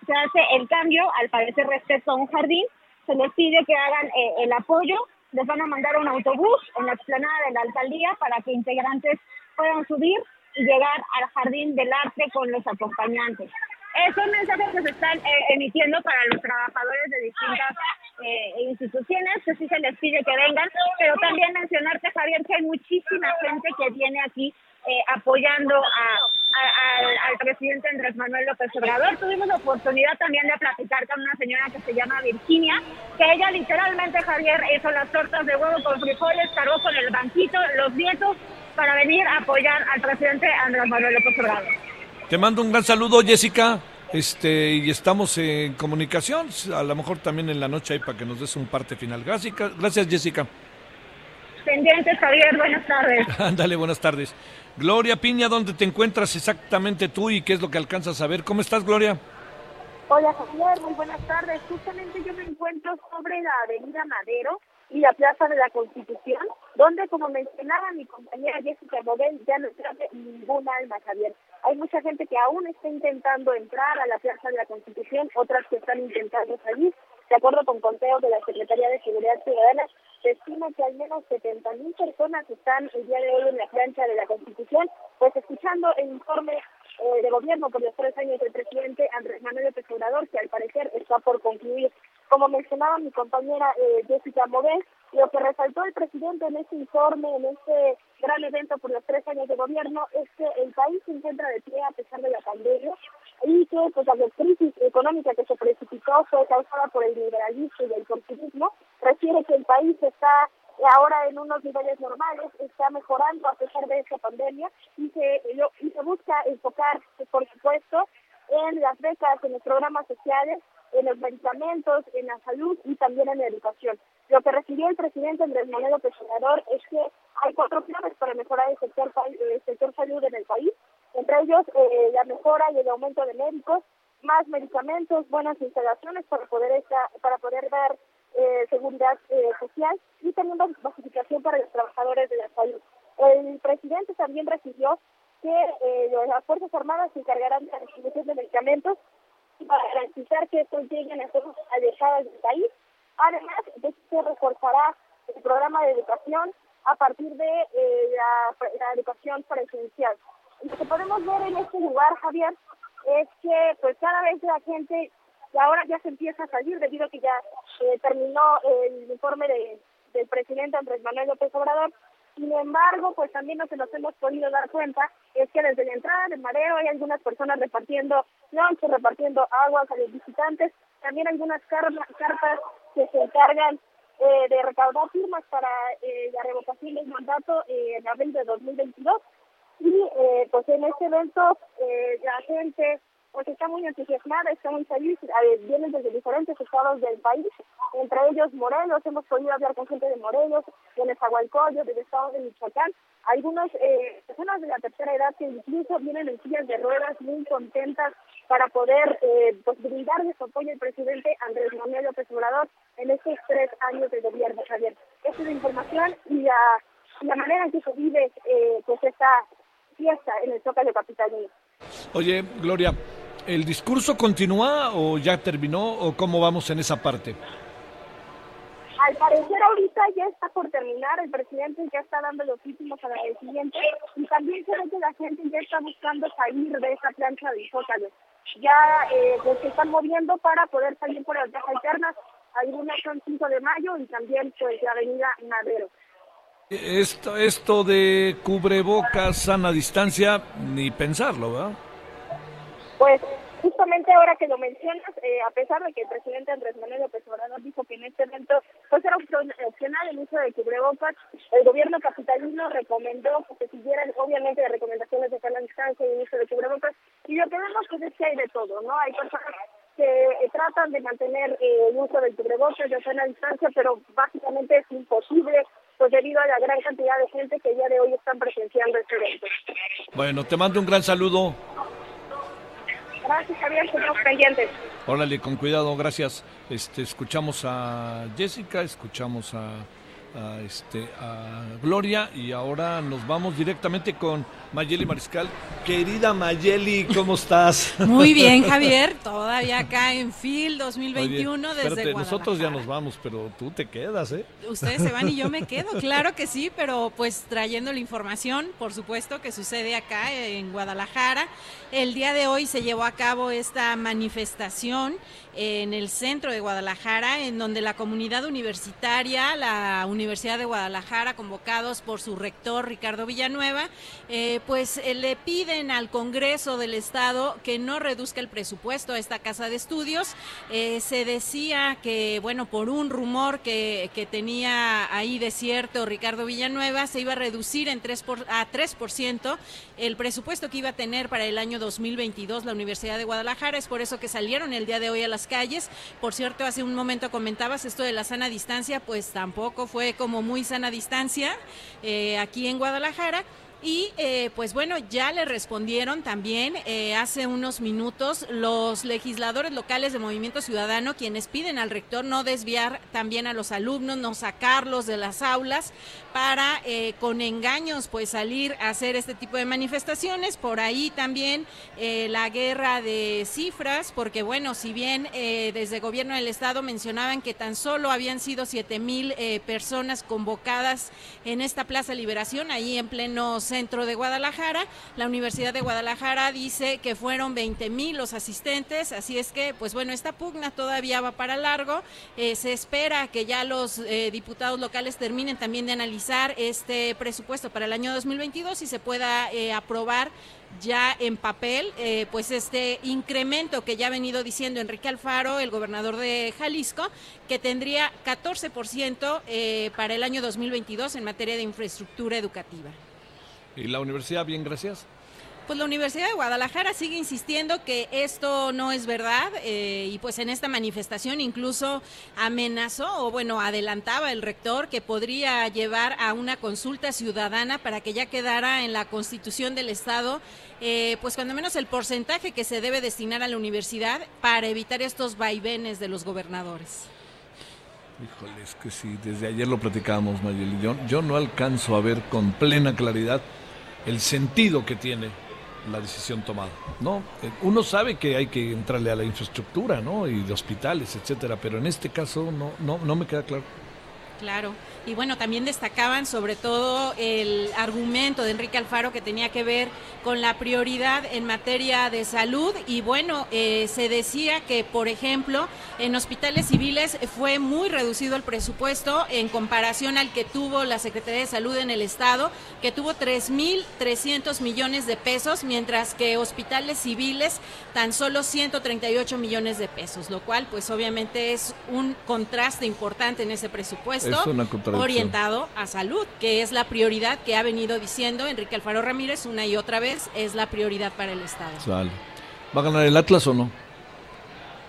[SPEAKER 7] se hace el cambio, al parecer respecto a un jardín, se les pide que hagan eh, el apoyo, les van a mandar un autobús en la explanada de la alcaldía para que integrantes puedan subir y llegar al jardín del arte con los acompañantes. Esos mensajes que se están eh, emitiendo para los trabajadores de distintas eh, instituciones, que sí se les pide que vengan, pero también mencionarte, Javier, que hay muchísima gente que viene aquí eh, apoyando al, presidente Andrés Manuel López Obrador. Tuvimos la oportunidad también de platicar con una señora que se llama Virginia, que ella literalmente, Javier, hizo las tortas de huevo con frijoles, cargó con el banquito, los nietos, para venir a apoyar al presidente Andrés Manuel López Obrador.
[SPEAKER 2] Te mando un gran saludo, Jessica. Este, y estamos en comunicación, a lo mejor también en la noche ahí para que nos des un parte final. Gracias, gracias Jessica.
[SPEAKER 7] Pendientes, Javier, buenas tardes. [LAUGHS]
[SPEAKER 2] Ándale, buenas tardes. Gloria Piña, ¿dónde te encuentras exactamente tú y qué es lo que alcanzas a ver? ¿Cómo estás, Gloria?
[SPEAKER 8] Hola, Javier, muy buenas tardes. Justamente yo me encuentro sobre la avenida Madero, y la Plaza de la Constitución, donde, como mencionaba mi compañera Jessica Bobel, ya no trae ningún alma, Javier. Hay mucha gente que aún está intentando entrar a la Plaza de la Constitución, otras que están intentando salir. De acuerdo con conteos de la Secretaría de Seguridad Ciudadana, se estima que al menos 70 mil personas están el día de hoy en la plancha de la Constitución, pues escuchando el informe eh, de gobierno por los tres años del presidente Andrés Manuel López Obrador, que al parecer está por concluir como mencionaba mi compañera eh, Jessica Moguel, lo que resaltó el presidente en este informe, en este gran evento por los tres años de gobierno, es que el país se encuentra de pie a pesar de la pandemia y que pues, la crisis económica que se precipitó fue causada por el liberalismo y el consumismo. Refiere que el país está ahora en unos niveles normales, está mejorando a pesar de esta pandemia y se, y se busca enfocar, por supuesto, en las becas, en los programas sociales en los medicamentos, en la salud y también en la educación. Lo que recibió el presidente Andrés Manuel López Obrador es que hay cuatro planes para mejorar el sector, el sector salud en el país, entre ellos eh, la mejora y el aumento de médicos, más medicamentos, buenas instalaciones para poder esta, para poder dar eh, seguridad eh, social y también basificación para los trabajadores de la salud. El presidente también recibió que las Fuerzas Armadas se encargarán de la distribución de medicamentos para garantizar que estos lleguen a zonas alejadas del país. Además se reforzará el programa de educación a partir de eh, la, educación presencial. Lo que podemos ver en este lugar, Javier, es que pues cada vez la gente ahora ya se empieza a salir debido a que ya eh, terminó el informe de, del presidente Andrés Manuel López Obrador sin embargo, pues también lo que nos hemos podido dar cuenta es que desde la entrada del mareo hay algunas personas repartiendo lunch, repartiendo agua a los visitantes, también algunas cartas que se encargan eh, de recaudar firmas para eh, la revocación del mandato eh, en abril de 2022. Y pues en este evento la gente pues está muy entusiasmada, está muy feliz, vienen desde diferentes estados del país, entre ellos Morelos, hemos podido hablar con gente de Morelos, de Nezahualcóyotl, del estado de Michoacán, algunas eh, personas de la tercera edad que incluso vienen en sillas de ruedas muy contentas para poder eh, pues, brindarle su apoyo al presidente Andrés Manuel López Obrador en estos tres años de gobierno, Javier. Esta es la información y la, la manera en que se vive eh, pues esta fiesta en el Zócalo Capitalino.
[SPEAKER 2] Oye, Gloria, ¿el discurso continúa o ya terminó o cómo vamos en esa parte?
[SPEAKER 8] Al parecer ahorita ya está por terminar, el presidente ya está dando los últimos a la siguiente y también se ve que la gente ya está buscando salir de esa plancha de Zócalo. Ya eh, pues, se están moviendo para poder salir por las vías alternas, algunas son 5 de mayo y también pues la avenida Madero.
[SPEAKER 2] Esto, esto de cubrebocas, sana distancia, ni pensarlo, ¿verdad?
[SPEAKER 8] Pues justamente ahora que lo mencionas, eh, a pesar de que el presidente Andrés Manuel López Obrador dijo que en este evento pues era opcional el uso de cubrebocas, el gobierno capitalino recomendó que siguieran obviamente de recomendaciones de sana distancia y el uso de cubrebocas, y lo que vemos pues es que hay de todo, ¿no? Hay personas que eh, tratan de mantener eh, el uso del cubrebocas de sana distancia, pero básicamente es imposible pues debido a la gran cantidad de gente que el día de hoy están presenciando este evento.
[SPEAKER 2] Bueno, te mando un gran saludo.
[SPEAKER 8] Gracias, Javier, estamos pendientes.
[SPEAKER 2] Órale, con cuidado, gracias. Este, escuchamos a Jessica, escuchamos a a, este, a Gloria y ahora nos vamos directamente con Mayeli Mariscal. Querida Mayeli, ¿cómo estás? [LAUGHS]
[SPEAKER 9] Muy bien, [LAUGHS] Javier, todavía acá en FIL 2021 desde
[SPEAKER 2] Nosotros ya nos vamos, pero tú te quedas, ¿eh?
[SPEAKER 9] Ustedes se van y yo me [LAUGHS] quedo, claro que sí, pero pues trayendo la información, por supuesto, que sucede acá en Guadalajara. El día de hoy se llevó a cabo esta manifestación en el centro de Guadalajara, en donde la comunidad universitaria, la Universidad de Guadalajara, convocados por su rector Ricardo Villanueva, eh, pues eh, le piden al Congreso del Estado que no reduzca el presupuesto a esta casa de estudios. Eh, se decía que, bueno, por un rumor que, que, tenía ahí de cierto Ricardo Villanueva, se iba a reducir en 3 por, a 3% el presupuesto que iba a tener para el año 2022 la Universidad de Guadalajara. Es por eso que salieron el día de hoy a las calles. Por cierto, hace un momento comentabas esto de la sana distancia, pues tampoco fue como muy sana distancia eh, aquí en Guadalajara. Y eh, pues bueno, ya le respondieron también eh, hace unos minutos los legisladores locales de Movimiento Ciudadano, quienes piden al rector no desviar también a los alumnos, no sacarlos de las aulas para eh, con engaños pues salir a hacer este tipo de manifestaciones. Por ahí también la guerra de cifras, porque bueno, si bien desde el gobierno del estado mencionaban que tan solo habían sido siete mil personas convocadas en esta Plaza Liberación, ahí en pleno centro de Guadalajara. La Universidad de Guadalajara dice que fueron 20 mil los asistentes, así es que, pues bueno, esta pugna todavía va para largo. Eh, se espera que ya los eh, diputados locales terminen también de analizar este presupuesto para el año 2022 y se pueda eh, aprobar ya en papel, pues este incremento que ya ha venido diciendo Enrique Alfaro, el gobernador de Jalisco, que tendría 14% para el año 2022 en materia de infraestructura educativa.
[SPEAKER 2] ¿Y la universidad bien, gracias?
[SPEAKER 9] Pues la Universidad de Guadalajara sigue insistiendo que esto no es verdad eh, y pues en esta manifestación incluso amenazó o bueno adelantaba el rector que podría llevar a una consulta ciudadana para que ya quedara en la constitución del Estado eh, pues cuando menos el porcentaje que se debe destinar a la universidad para evitar estos vaivenes de los gobernadores.
[SPEAKER 2] Híjole, es que sí, desde ayer lo platicábamos, Mayeli. yo no alcanzo a ver con plena claridad el sentido que tiene la decisión tomada. No, eh, uno sabe que hay que entrarle a la infraestructura, ¿no? Y de hospitales, etcétera, pero en este caso no, no, no me queda claro.
[SPEAKER 9] Claro. Y bueno, también destacaban sobre todo el argumento de Enrique Alfaro que tenía que ver con la prioridad en materia de salud. Y bueno, eh, se decía que, por ejemplo, en hospitales civiles fue muy reducido el presupuesto en comparación al que tuvo la Secretaría de Salud en el Estado, que tuvo 3.300 millones de pesos, mientras que hospitales civiles tan solo 138 millones de pesos, lo cual pues obviamente es un contraste importante en ese presupuesto orientado a salud, que es la prioridad que ha venido diciendo Enrique Alfaro Ramírez una y otra vez, es la prioridad para el Estado.
[SPEAKER 2] ¿Va a ganar el Atlas o no?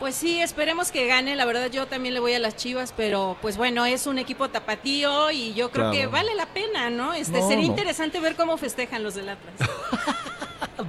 [SPEAKER 9] Pues sí, esperemos que gane. La verdad yo también le voy a las Chivas, pero pues bueno, es un equipo tapatío y yo creo que vale la pena, ¿no? Este sería interesante ver cómo festejan los del Atlas. [LAUGHS]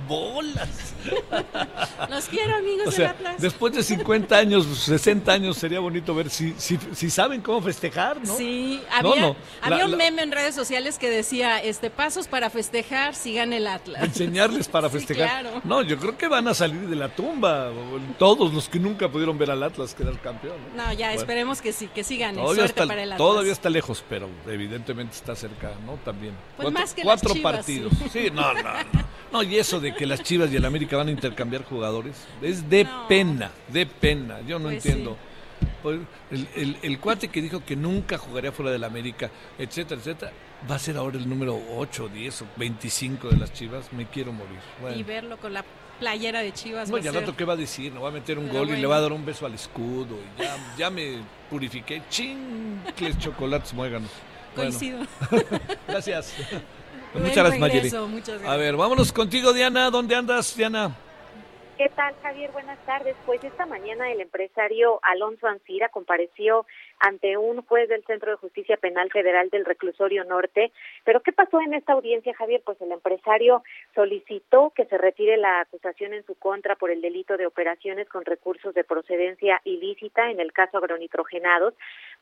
[SPEAKER 2] bolas. [LAUGHS]
[SPEAKER 9] Los quiero, amigos del Atlas.
[SPEAKER 2] Después de 50 años, 60 años, sería bonito ver si, si, si saben cómo festejar, ¿no?
[SPEAKER 9] Sí, había, había un meme en redes sociales que decía, este, pasos para festejar si gana el Atlas.
[SPEAKER 2] Enseñarles para [LAUGHS] festejar. No, yo creo que van a salir de la tumba, todos los que nunca pudieron ver al Atlas quedar campeón.
[SPEAKER 9] No, ya, esperemos que sí, que sí gane. Todavía Suerte
[SPEAKER 2] está,
[SPEAKER 9] para el Atlas.
[SPEAKER 2] Todavía está lejos, pero evidentemente está cerca, ¿no? También.
[SPEAKER 9] Pues
[SPEAKER 2] cuatro,
[SPEAKER 9] más que
[SPEAKER 2] cuatro
[SPEAKER 9] las Chivas,
[SPEAKER 2] partidos. Sí, no, no, no. No, y eso de que las Chivas y el América van a intercambiar jugadores es de pena, de pena. Yo no
[SPEAKER 9] Pues
[SPEAKER 2] entiendo. Pues, el, el- el cuate que dijo que nunca jugaría fuera del América, etcétera, etcétera, va a ser ahora el número 8, 10 o 25 de las Chivas. Me quiero morir. Bueno.
[SPEAKER 9] Y verlo con la playera de Chivas.
[SPEAKER 2] No,
[SPEAKER 9] va a
[SPEAKER 2] y al
[SPEAKER 9] ser-
[SPEAKER 2] rato qué va a decir, no va a meter un
[SPEAKER 9] Pero
[SPEAKER 2] gol y le
[SPEAKER 9] bueno.
[SPEAKER 2] va a dar un beso al escudo y ya, ya me purifiqué. Chincles, chocolates, muéganos. Bueno,
[SPEAKER 9] Coincido. [LAUGHS]
[SPEAKER 2] gracias. [LAUGHS]
[SPEAKER 9] Buen
[SPEAKER 2] muchas gracias, Mayeli.
[SPEAKER 9] muchas gracias.
[SPEAKER 2] A ver, vámonos contigo, Diana. ¿Dónde andas, Diana?
[SPEAKER 10] ¿Qué tal, Javier? Buenas tardes. Pues esta mañana el empresario Alonso Ancira compareció ante un juez del Centro de Justicia Penal Federal del Reclusorio Norte. Pero ¿qué pasó en esta audiencia, Javier? Pues el empresario solicitó que se retire la acusación en su contra por el delito de operaciones con recursos de procedencia ilícita en el caso agronitrogenados,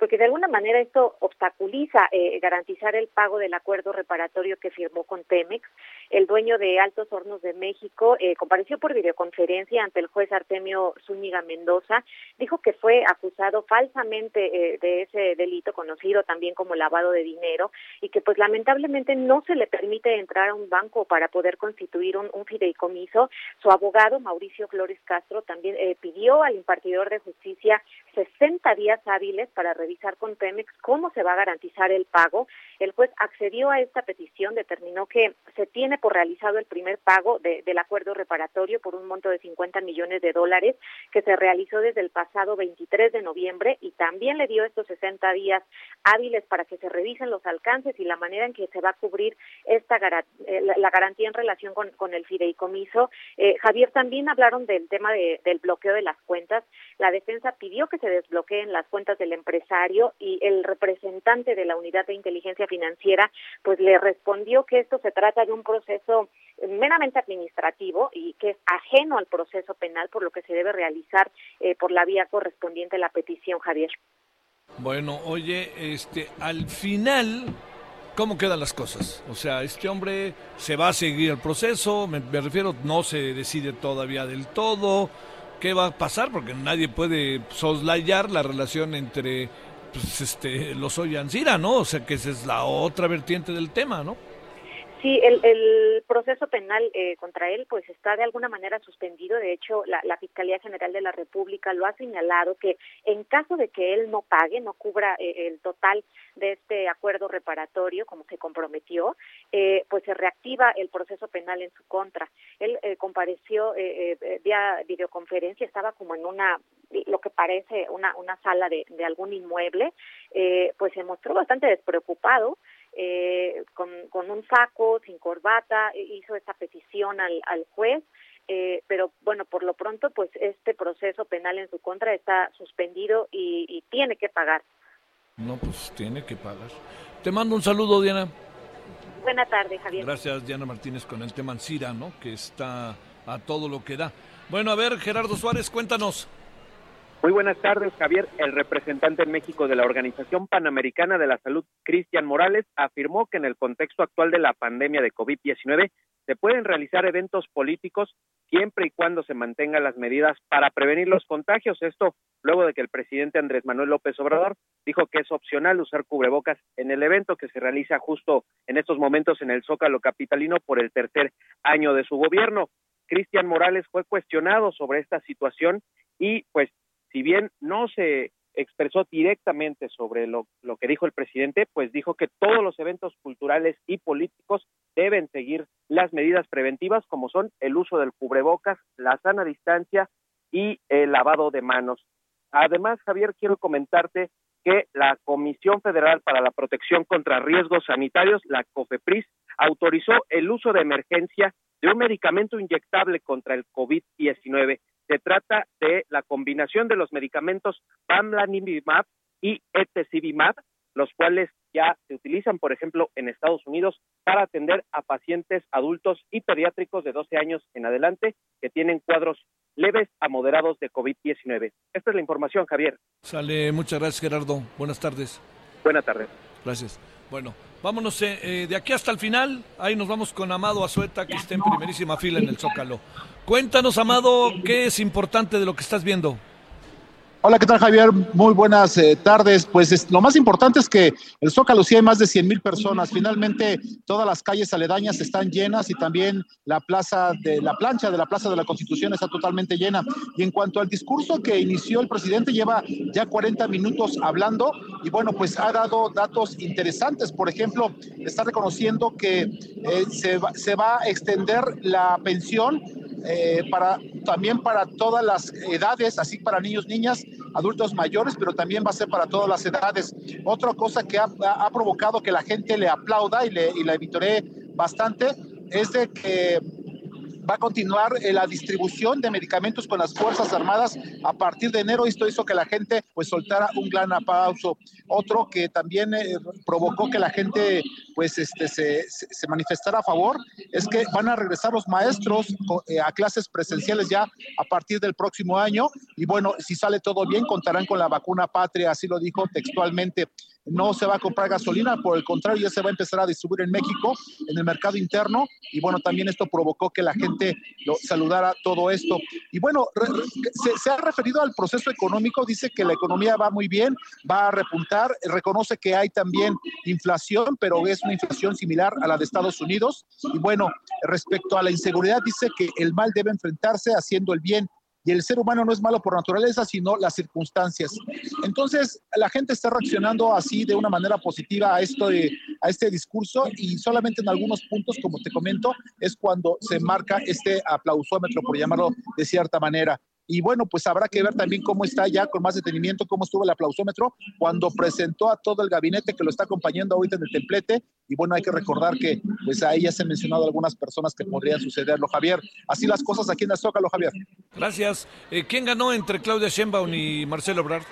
[SPEAKER 10] porque de alguna manera esto obstaculiza eh, garantizar el pago del acuerdo reparatorio que firmó con Pemex. El dueño de Altos Hornos de México eh, compareció por videoconferencia ante el juez Artemio Zúñiga Mendoza, dijo que fue acusado falsamente eh, de ese delito conocido también como lavado de dinero y que pues lamentablemente no se le permite entrar a un banco para poder constituir un, fideicomiso. Su abogado Mauricio Flores Castro también eh, pidió al impartidor de justicia 60 días hábiles para revisar con Pemex cómo se va a garantizar el pago. El juez accedió a esta petición, determinó que se tiene por realizado el primer pago del acuerdo reparatorio por un monto de 50 millones de dólares que se realizó desde el pasado 23 de noviembre y también le dio estos 60 días hábiles para que se revisen los alcances y la manera en que se va a cubrir esta eh, la garantía en relación con, con el fideicomiso. Eh, Javier, también hablaron del tema del bloqueo de las cuentas. La defensa pidió que se desbloqueen las cuentas del empresario y el representante de la unidad de inteligencia financiera pues le respondió que esto se trata de un proceso meramente administrativo y que es ajeno al proceso penal, por lo que se debe realizar eh, por la vía correspondiente a la petición, Javier.
[SPEAKER 2] Bueno, oye, este, al final, ¿cómo quedan las cosas? O sea, este hombre se va a seguir el proceso, me, refiero, no se decide todavía del todo. ¿Qué va a pasar? Porque nadie puede soslayar la relación entre pues, este, los Ancira, ¿no? O sea, que esa es la otra vertiente del tema, ¿no?
[SPEAKER 10] Sí, el, el proceso penal eh, contra él pues está de alguna manera suspendido. De hecho, la, la, Fiscalía General de la República lo ha señalado que en caso de que él no pague, no cubra eh, el total de este acuerdo reparatorio como se comprometió, eh, pues se reactiva el proceso penal en su contra. Él compareció vía videoconferencia, estaba como en una lo que parece una, una sala de, de algún inmueble, pues se mostró bastante despreocupado eh, con, con, un saco, sin corbata, e hizo esta petición al, al juez, eh, pero bueno, por lo pronto, pues este proceso penal en su contra está suspendido y, y tiene que pagar.
[SPEAKER 2] No, pues tiene que pagar. Te mando un saludo, Diana.
[SPEAKER 10] Buenas tardes, Javier.
[SPEAKER 2] Gracias, Diana Martínez, con el tema Ancira, ¿no? Que está a todo lo que da. Bueno, a ver, Gerardo Suárez, cuéntanos.
[SPEAKER 11] Muy buenas tardes, Javier. El representante en México de la Organización Panamericana de la Salud, Cristian Morales, afirmó que en el contexto actual de la pandemia de COVID-19 se pueden realizar eventos políticos siempre y cuando se mantengan las medidas para prevenir los contagios. Esto luego de que el presidente Andrés Manuel López Obrador dijo que es opcional usar cubrebocas en el evento que se realiza justo en estos momentos en el Zócalo Capitalino por el tercer año de su gobierno. Cristian Morales fue cuestionado sobre esta situación y pues si bien no se expresó directamente sobre lo, que dijo el presidente, pues dijo que todos los eventos culturales y políticos deben seguir las medidas preventivas como son el uso del cubrebocas, la sana distancia y el lavado de manos. Además, Javier, quiero comentarte que la Comisión Federal para la Protección contra Riesgos Sanitarios, la COFEPRIS, autorizó el uso de emergencia de un medicamento inyectable contra el COVID-19. Se trata de la combinación de los medicamentos Pamlanimab y Etesivimab, los cuales ya se utilizan, por ejemplo, en Estados Unidos para atender a pacientes adultos y pediátricos de 12 años en adelante que tienen cuadros leves a moderados de COVID-19. Esta es la información, Javier.
[SPEAKER 2] Sale, muchas gracias, Gerardo. Buenas tardes.
[SPEAKER 11] Buenas tardes.
[SPEAKER 2] Gracias. Bueno, vámonos eh, eh, de aquí hasta el final. Ahí nos vamos con Amado Azueta, que está en primerísima fila en el Zócalo. Cuéntanos, Amado, qué es importante de lo que estás viendo.
[SPEAKER 12] Hola, ¿qué tal Javier? Muy buenas eh, tardes. Pues lo más importante es que el Zócalo sí hay más de 100 mil personas. Finalmente todas las calles aledañas están llenas y también la plaza de la plancha de la Plaza de la Constitución está totalmente llena. Y en cuanto al discurso que inició el presidente, lleva ya 40 minutos hablando y bueno, pues ha dado datos interesantes. Por ejemplo, está reconociendo que eh, se, va, se va a extender la pensión eh, para, también para todas las edades, así para niños, niñas, adultos mayores, pero también va a ser para todas las edades. Otra cosa que ha, provocado que la gente le aplauda y le, y la bastante es de que va a continuar eh, la distribución de medicamentos con las Fuerzas Armadas a partir de enero. Esto hizo que la gente pues soltara un gran aplauso. Otro que también eh, provocó que la gente pues este, se, manifestara a favor es que van a regresar los maestros eh, a clases presenciales ya a partir del próximo año. Y bueno, si sale todo bien, contarán con la vacuna patria, así lo dijo textualmente no se va a comprar gasolina, por el contrario, ya se va a empezar a distribuir en México, en el mercado interno, y bueno, también esto provocó que la gente lo saludara todo esto. Y bueno, se, ha referido al proceso económico, dice que la economía va muy bien, va a repuntar, reconoce que hay también inflación, pero es una inflación similar a la de Estados Unidos. Y bueno, respecto a la inseguridad, dice que el mal debe enfrentarse haciendo el bien y el ser humano no es malo por naturaleza, sino las circunstancias. Entonces, la gente está reaccionando así de una manera positiva a, esto a este discurso y solamente en algunos puntos, como te comento, es cuando se marca este aplausómetro, por llamarlo de cierta manera. Y bueno, pues habrá que ver también cómo está ya con más detenimiento, cómo estuvo el aplausómetro cuando presentó a todo el gabinete que lo está acompañando ahorita en el templete. Y bueno, hay que recordar que pues ahí ya se han mencionado algunas personas que podrían sucederlo, Javier. Así las cosas aquí en la Zócalo, Javier.
[SPEAKER 2] Gracias. Eh, ¿Quién ganó entre Claudia Sheinbaum y Marcelo Ebrard?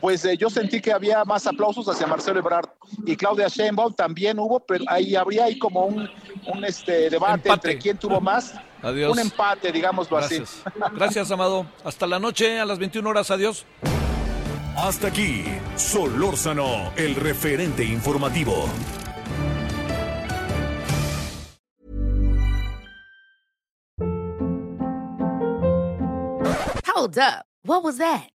[SPEAKER 12] Pues eh, yo sentí que había más aplausos hacia Marcelo Ebrard y Claudia Sheinbaum también hubo, pero ahí habría ahí como un, un este debate entre quién tuvo más.
[SPEAKER 2] Adiós.
[SPEAKER 12] Un empate, digámoslo
[SPEAKER 2] Gracias. así. Gracias, Amado. Hasta la noche a las 21 horas. Adiós.
[SPEAKER 3] Hasta aquí, Solórzano, el referente informativo.
[SPEAKER 13] Hold up. What was that?